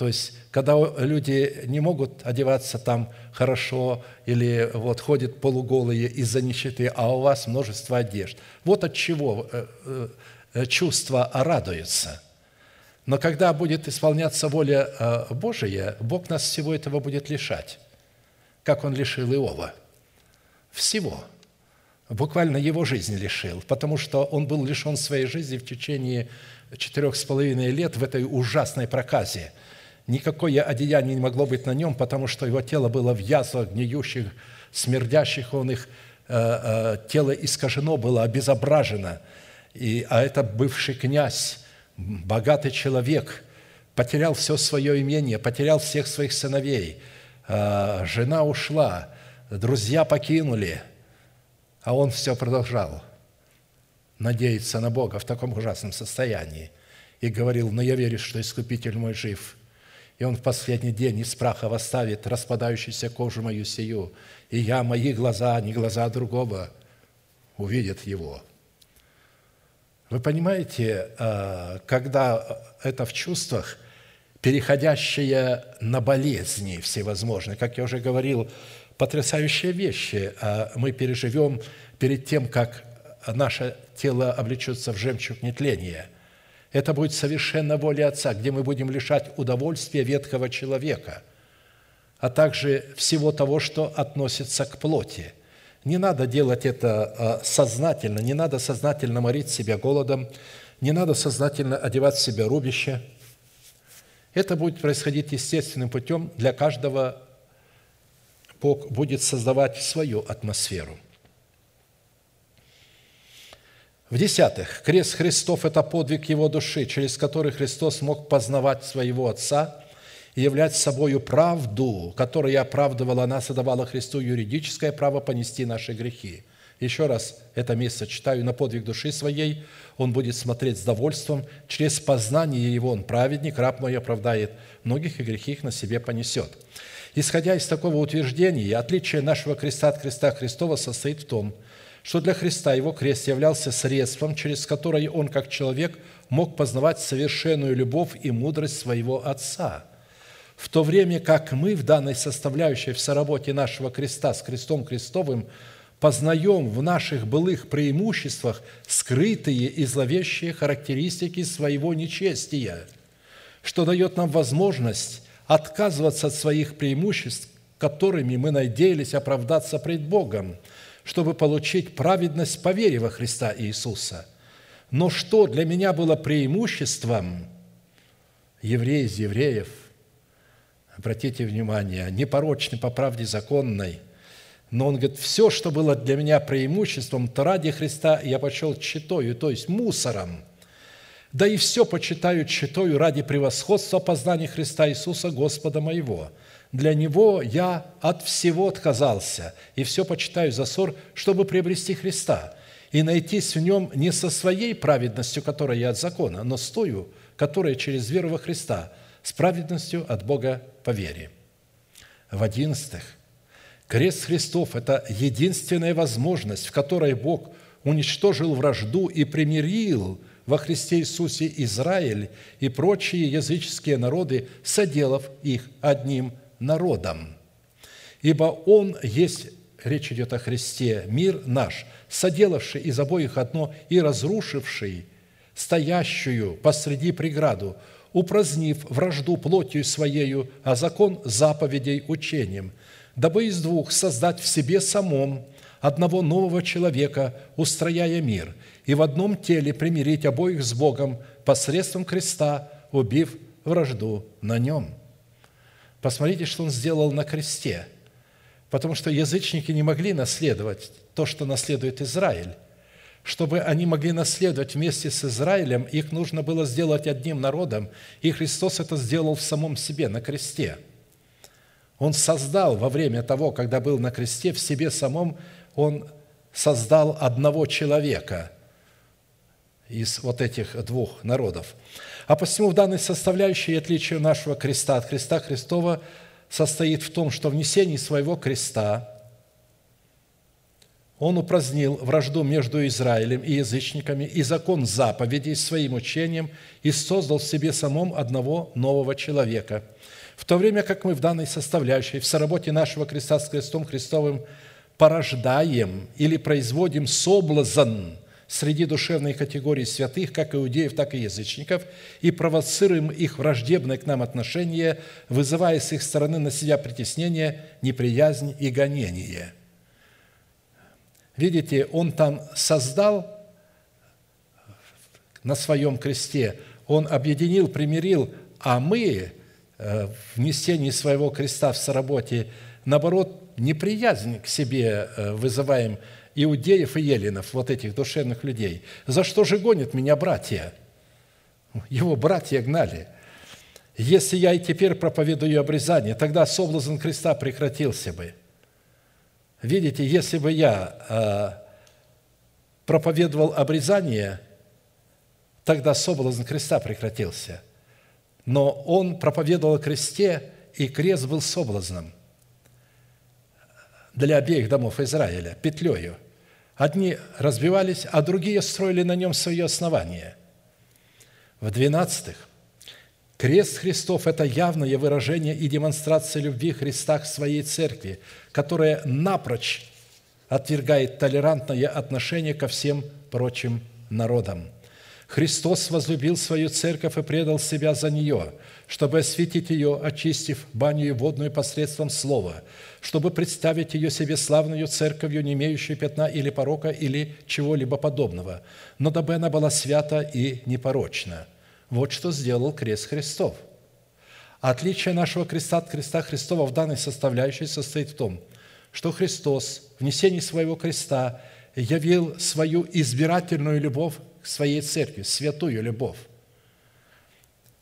Speaker 1: то есть, когда люди не могут одеваться там хорошо или вот ходят полуголые из-за нищеты, а у вас множество одежд. Вот от чего э, э, чувство радуется. Но когда будет исполняться воля э, Божия, Бог нас всего этого будет лишать, как Он лишил Иова. Всего. Буквально его жизнь лишил, потому что он был лишен своей жизни в течение четырех с половиной лет в этой ужасной проказе – никакое одеяние не могло быть на нем, потому что его тело было в язвах, гниющих, смердящих, он их, э, э, тело искажено было, обезображено. И, а это бывший князь, богатый человек, потерял все свое имение, потерял всех своих сыновей, э, жена ушла, друзья покинули, а он все продолжал надеяться на Бога в таком ужасном состоянии. И говорил, но я верю, что Искупитель мой жив – и он в последний день из праха восставит распадающуюся кожу мою сию, и я, мои глаза, не глаза другого, увидят его». Вы понимаете, а, когда это в чувствах, переходящее на болезни всевозможные, как я уже говорил, потрясающие вещи а, мы переживем перед тем, как наше тело облечется в жемчуг нетления – это будет совершенно воля Отца, где мы будем лишать удовольствия ветхого человека, а также всего того, что относится к плоти. Не надо делать это а, сознательно, не надо сознательно морить себя голодом, не надо сознательно одевать в себя рубище. Это будет происходить естественным путем. Для каждого Бог будет создавать свою атмосферу – в-десятых, крест Христов – это подвиг Его души, через который Христос мог познавать своего Отца являть собою правду, которая оправдывала нас и давала Христу юридическое право понести наши грехи. Еще раз это место читаю. «На подвиг души своей он будет смотреть с довольством. Через познание его он праведник, раб мой оправдает. Многих и грехи их на себе понесет». Исходя из такого утверждения, отличие нашего креста от креста Христова состоит в том, что для Христа его крест являлся средством, через которое он, как человек, мог познавать совершенную любовь и мудрость своего Отца – в то время как мы в данной составляющей в соработе нашего креста с крестом Христовым познаем в наших былых преимуществах скрытые и зловещие характеристики своего нечестия, что дает нам возможность отказываться от своих преимуществ, которыми мы надеялись оправдаться пред Богом, чтобы получить праведность по вере во Христа Иисуса. Но что для меня было преимуществом, еврей из евреев – обратите внимание, непорочный по правде законной. Но он говорит, все, что было для меня преимуществом, то ради Христа я почел читою, то есть мусором. Да и все почитаю читою ради превосходства познания Христа Иисуса Господа моего. Для Него я от всего отказался, и все почитаю за ссор, чтобы приобрести Христа, и найтись в Нем не со своей праведностью, которая я от закона, но с тою, которая через веру во Христа – с праведностью от Бога по вере. В одиннадцатых, крест Христов – это единственная возможность, в которой Бог уничтожил вражду и примирил во Христе Иисусе Израиль и прочие языческие народы, соделав их одним народом. Ибо Он есть, речь идет о Христе, мир наш, соделавший из обоих одно и разрушивший стоящую посреди преграду, упразднив вражду плотью своею, а закон заповедей учением, дабы из двух создать в себе самом одного нового человека, устрояя мир, и в одном теле примирить обоих с Богом посредством креста, убив вражду на нем». Посмотрите, что Он сделал на кресте, потому что язычники не могли наследовать то, что наследует Израиль – чтобы они могли наследовать вместе с Израилем, их нужно было сделать одним народом, и Христос это сделал в самом себе, на кресте. Он создал во время того, когда был на кресте, в себе самом, Он создал одного человека из вот этих двух народов. А посему в данной составляющей отличие нашего креста от креста Христова состоит в том, что внесение своего креста – он упразднил вражду между Израилем и язычниками и закон заповедей своим учением и создал в себе самом одного нового человека. В то время как мы в данной составляющей, в соработе нашего креста с крестом Христовым, порождаем или производим соблазн среди душевной категории святых, как иудеев, так и язычников, и провоцируем их враждебное к нам отношение, вызывая с их стороны на себя притеснение, неприязнь и гонение – Видите, Он там создал на своем кресте, Он объединил, примирил, а мы э, в несении своего креста в соработе, наоборот, неприязнь к себе э, вызываем иудеев и еленов, вот этих душевных людей. За что же гонят меня братья? Его братья гнали. Если я и теперь проповедую обрезание, тогда соблазн креста прекратился бы – Видите, если бы я э, проповедовал обрезание, тогда соблазн креста прекратился. Но он проповедовал о кресте, и крест был соблазном для обеих домов Израиля, петлею. Одни разбивались, а другие строили на нем свое основание. В двенадцатых Крест Христов – это явное выражение и демонстрация любви Христа к своей церкви, которая напрочь отвергает толерантное отношение ко всем прочим народам. Христос возлюбил свою церковь и предал себя за нее, чтобы осветить ее, очистив баню водную посредством слова, чтобы представить ее себе славную церковью, не имеющую пятна или порока, или чего-либо подобного, но дабы она была свята и непорочна – вот что сделал крест Христов. Отличие нашего креста от креста Христова в данной составляющей состоит в том, что Христос в несении своего креста явил свою избирательную любовь к своей церкви, святую любовь.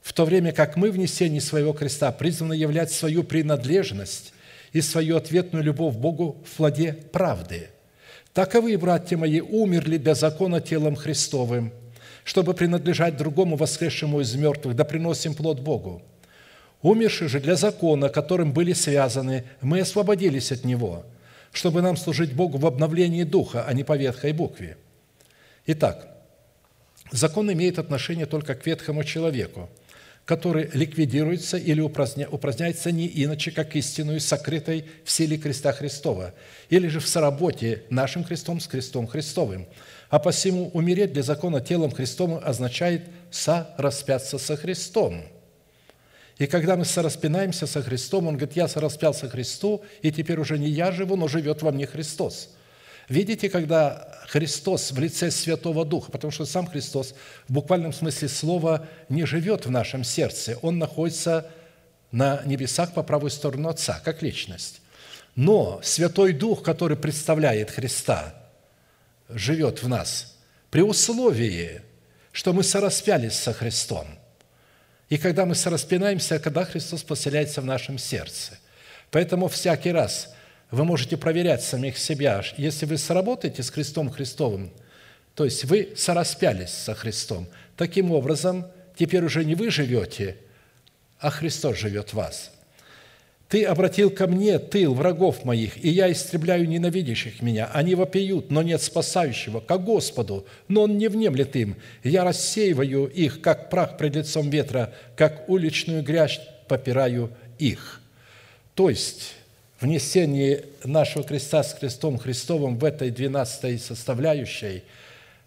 Speaker 1: В то время как мы в несении своего креста призваны являть свою принадлежность и свою ответную любовь Богу в плоде правды – Так и вы, братья мои, умерли для закона телом Христовым, чтобы принадлежать другому воскресшему из мертвых, да приносим плод Богу. Умершие же для закона, которым были связаны, мы освободились от него, чтобы нам служить Богу в обновлении духа, а не по ветхой букве. Итак, закон имеет отношение только к ветхому человеку, который ликвидируется или упраздняется не иначе, как истинную, сокрытой в силе креста Христова, или же в соработе нашим крестом с крестом Христовым. А посему умереть для закона телом Христовым означает сораспяться со Христом. И когда мы сораспинаемся со Христом, Он говорит, я сораспялся Христу, и теперь уже не я живу, но живет во мне Христос – Видите, когда Христос в лице Святого Духа, потому что сам Христос в буквальном смысле слова не живет в нашем сердце, Он находится на небесах по правую сторону Отца, как личность. Но Святой Дух, который представляет Христа, живет в нас при условии, что мы сораспялись со Христом. И когда мы сораспинаемся, когда Христос поселяется в нашем сердце. Поэтому всякий раз – вы можете проверять самих себя. Если вы сработаете с Христом Христовым, то есть вы сораспялись со Христом, таким образом теперь уже не вы живете, а Христос живет в вас. Ты обратил ко мне тыл врагов моих, и я истребляю ненавидящих меня. Они вопиют, но нет спасающего, к Господу, но Он не внемлет им. Я рассеиваю их, как прах пред лицом ветра, как уличную грязь попираю их». То есть, внесении нашего креста с крестом Христовым в этой двенадцатой составляющей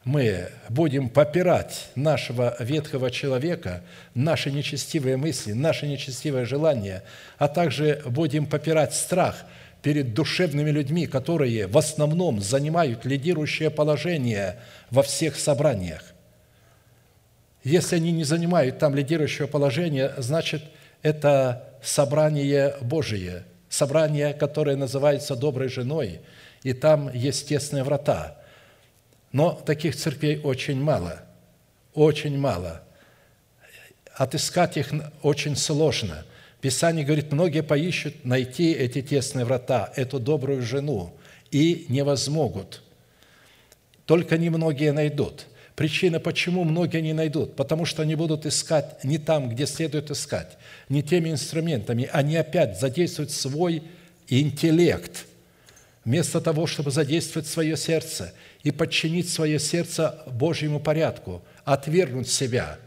Speaker 1: мы будем попирать нашего ветхого человека, наши нечестивые мысли, наши нечестивые желания, а также будем попирать страх перед душевными людьми, которые в основном занимают лидирующее положение во всех собраниях. Если они не занимают там лидирующего положения, значит, это собрание Божие – собрание, которое называется «Доброй женой», и там есть тесные врата. Но таких церквей очень мало, очень мало. Отыскать их очень сложно. Писание говорит, многие поищут найти эти тесные врата, эту добрую жену, и не возмогут. Только немногие найдут – Причина, почему многие не найдут, потому что они будут искать не там, где следует искать, не теми инструментами. Они опять задействуют свой интеллект, вместо того, чтобы задействовать свое сердце и подчинить свое сердце Божьему порядку, отвергнуть себя.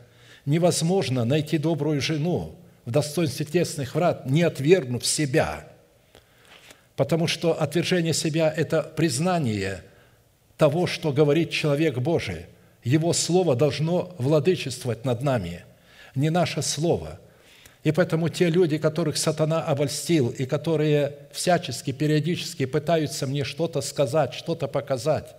Speaker 1: Невозможно найти добрую жену в достоинстве тесных врат, не отвергнув себя. Потому что отвержение себя – это признание того, что говорит человек Божий – его Слово должно владычествовать над нами, не наше Слово. И поэтому те люди, которых сатана обольстил, и которые всячески, периодически пытаются мне что-то сказать, что-то показать,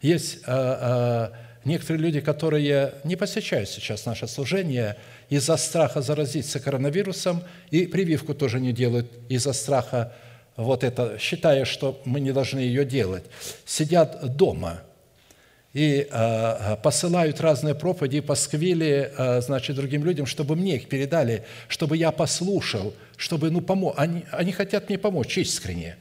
Speaker 1: есть э, э, некоторые люди, которые не посещают сейчас наше служение из-за страха заразиться коронавирусом, и прививку тоже не делают из-за страха вот это, считая, что мы не должны ее делать. Сидят дома – и э, посылают разные проповеди, пасквили, э, значит, другим людям, чтобы мне их передали, чтобы я послушал, чтобы, ну, помог. Они, они хотят мне помочь искренне,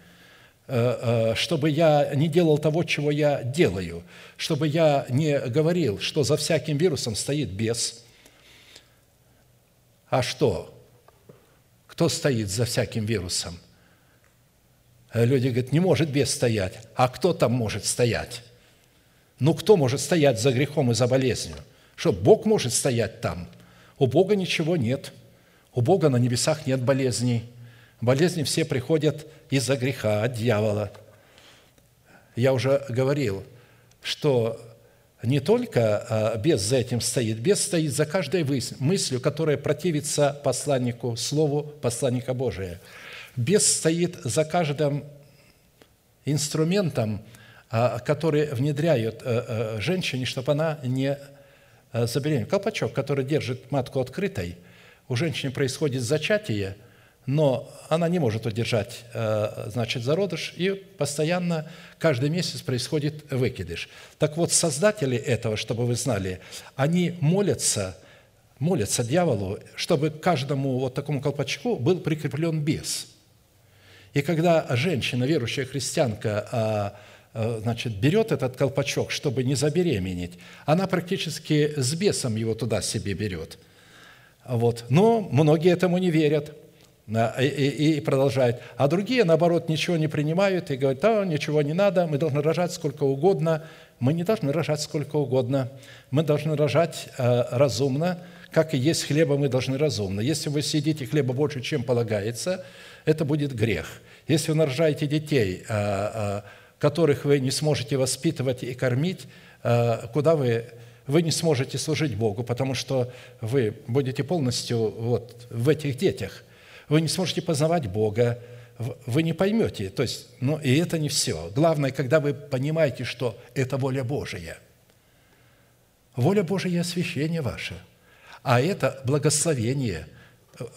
Speaker 1: э, чтобы я не делал того, чего я делаю, чтобы я не говорил, что за всяким вирусом стоит бес. А что? Кто стоит за всяким вирусом? Люди говорят, не может бес стоять. А кто там может стоять? Ну, кто может стоять за грехом и за болезнью? Что, Бог может стоять там? У Бога ничего нет. У Бога на небесах нет болезней. Болезни все приходят из-за греха, от дьявола. Я уже говорил, что не только а, бес за этим стоит, бес стоит за каждой мыслью, которая противится посланнику, слову посланника Божия. Бес стоит за каждым инструментом, которые внедряют э, э, женщине, чтобы она не э, забеременела. Колпачок, который держит матку открытой, у женщины происходит зачатие, но она не может удержать, значит, зародыш, и постоянно, каждый месяц происходит выкидыш. Так вот, создатели этого, чтобы вы знали, они молятся, молятся дьяволу, чтобы каждому вот такому колпачку был прикреплен бес. И когда женщина, верующая христианка, а, значит, берет этот колпачок, чтобы не забеременеть, она практически с бесом его туда себе берет. Вот. Но многие этому не верят и, и, и продолжают. А другие, наоборот, ничего не принимают и говорят, да, ничего не надо, мы должны рожать сколько угодно. Мы не должны рожать сколько угодно. Мы должны рожать э, разумно, как и есть хлеба, мы должны разумно. Если вы съедите хлеба больше, чем полагается, это будет грех. Если вы нарожаете детей, э, э, которых вы не сможете воспитывать и кормить, э, куда вы вы не сможете служить Богу, потому что вы будете полностью вот в этих детях. Вы не сможете познавать Бога, вы не поймете. То есть, ну и это не все. Главное, когда вы понимаете, что это воля Божия. Воля Божия – освящение ваше – а это благословение.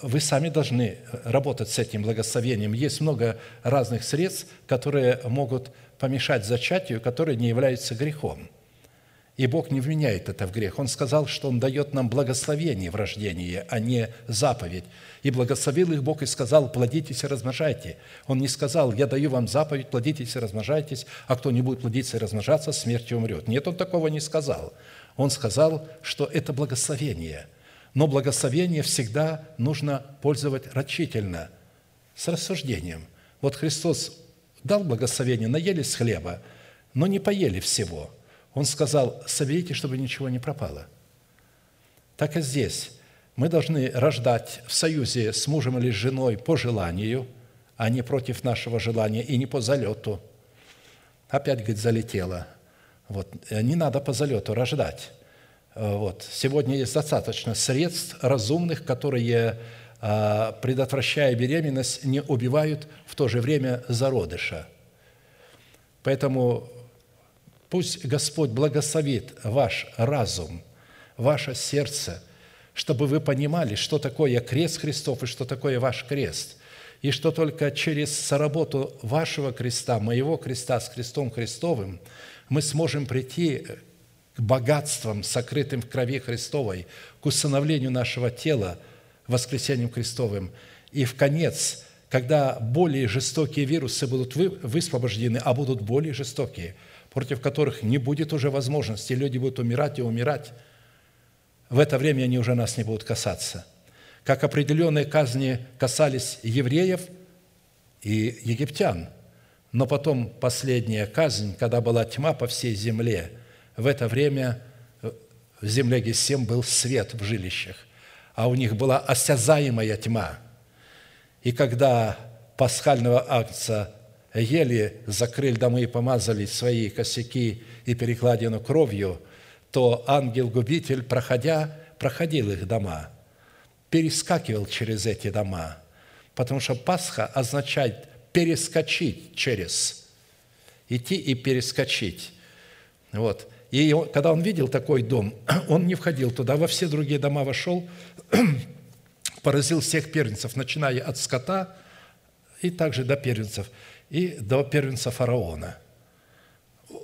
Speaker 1: Вы сами должны работать с этим благословением. Есть много разных средств, которые могут помешать зачатию, которые не являются грехом. И Бог не вменяет это в грех. Он сказал, что Он дает нам благословение в рождении, а не заповедь. И благословил их Бог и сказал, плодитесь и размножайте. Он не сказал, я даю вам заповедь, плодитесь и размножайтесь, а кто не будет плодиться и размножаться, смертью умрет. Нет, Он такого не сказал. Он сказал, что это благословение – но благословение всегда нужно пользовать рачительно, с рассуждением. Вот Христос дал благословение, наелись хлеба, но не поели всего. Он сказал, соберите, чтобы ничего не пропало. Так и здесь. Мы должны рождать в союзе с мужем или с женой по желанию, а не против нашего желания и не по залету. Опять, говорит, залетело. Вот. Не надо по залету рождать. Э, вот. Сегодня есть достаточно средств разумных, которые, предотвращая беременность, не убивают в то же время зародыша. Поэтому пусть Господь благословит ваш разум, ваше сердце, чтобы вы понимали, что такое крест Христов и что такое ваш крест – и что только через соработу вашего креста, моего креста с крестом Христовым, мы сможем прийти к богатствам, сокрытым в крови Христовой, к усыновлению нашего тела воскресением Христовым. И в конец, когда более жестокие вирусы будут высвобождены, а будут более жестокие, против которых не будет уже возможности, люди будут умирать и умирать, в это время они уже нас не будут касаться. Как определенные казни касались евреев и египтян, но потом последняя казнь, когда была тьма по всей земле – в это время в земле Гессем был свет в жилищах, а у них была осязаемая тьма. И когда пасхального акция ели, закрыли домы и помазали свои косяки и перекладину кровью, то ангел-губитель, проходя, проходил их дома, перескакивал через эти дома, потому что Пасха означает перескочить через, идти и перескочить. Вот. И когда он видел такой дом, *clears throat* он не входил туда, во все другие дома вошел, *clears throat* поразил всех первенцев, начиная от скота и также до первенцев, и до первенца фараона.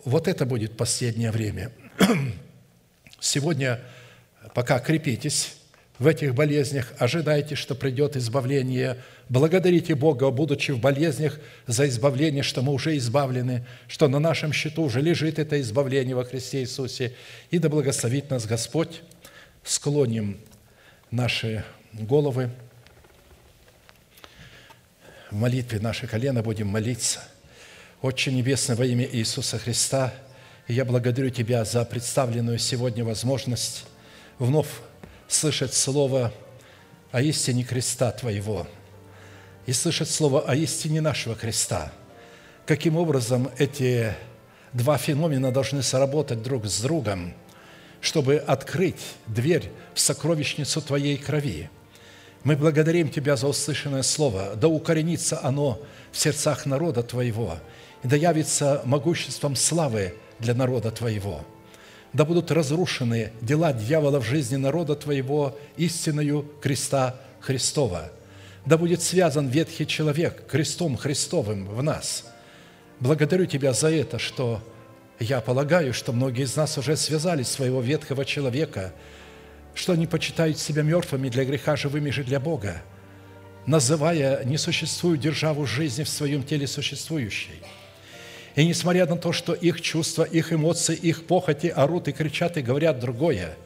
Speaker 1: Вот это будет последнее время. *clears throat* Сегодня пока крепитесь, в этих болезнях, ожидайте, что придет избавление. Благодарите Бога, будучи в болезнях, за избавление, что мы уже избавлены, что на нашем счету уже лежит это избавление во Христе Иисусе. И да благословит нас Господь. Склоним наши головы. В молитве наши колено будем молиться. Отче Небесный, во имя Иисуса Христа, я благодарю Тебя за представленную сегодня возможность вновь слышать слово о истине креста Твоего и слышать слово о истине нашего креста. Каким образом эти два феномена должны сработать друг с другом, чтобы открыть дверь в сокровищницу Твоей крови. Мы благодарим Тебя за услышанное слово, да укоренится оно в сердцах народа Твоего, и да явится могуществом славы для народа Твоего – да будут разрушены дела дьявола в жизни народа Твоего истиною креста Христова. Да будет связан ветхий человек крестом Христовым в нас. Благодарю Тебя за это, что я полагаю, что многие из нас уже связали своего ветхого человека, что они почитают себя мертвыми для греха, живыми же для Бога, называя несуществую державу жизни в своем теле существующей – И несмотря на то, что их чувства, их эмоции, их похоти орут и кричат и говорят другое,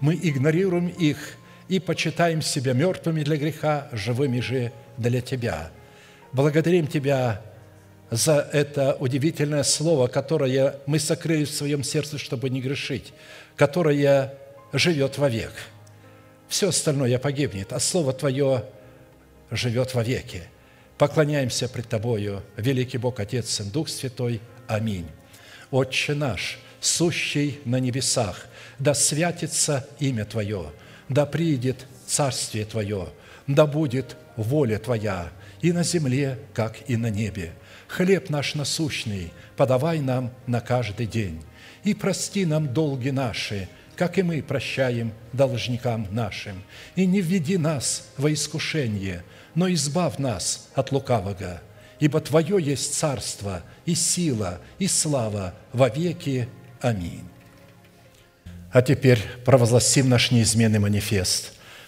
Speaker 1: мы игнорируем их и почитаем себя мертвыми для греха, живыми же для Тебя. Благодарим Тебя за это удивительное слово, которое мы сокрыли в своем сердце, чтобы не грешить, которое живет вовек. Все остальное погибнет, а Слово Твое живет вовеки. Поклоняемся пред Тобою, великий Бог, Отец, Сын, Дух Святой. Аминь. Отче наш, сущий на небесах, да святится имя Твое, да приидет Царствие Твое, да будет воля Твоя и на земле, как и на небе. Хлеб наш насущный подавай нам на каждый день, и прости нам долги наши, как и мы прощаем должникам нашим. И не введи нас во искушение, но избавь нас от лукавого, ибо Твое есть царство и сила и слава во веки. Аминь. А теперь провозгласим наш неизменный манифест,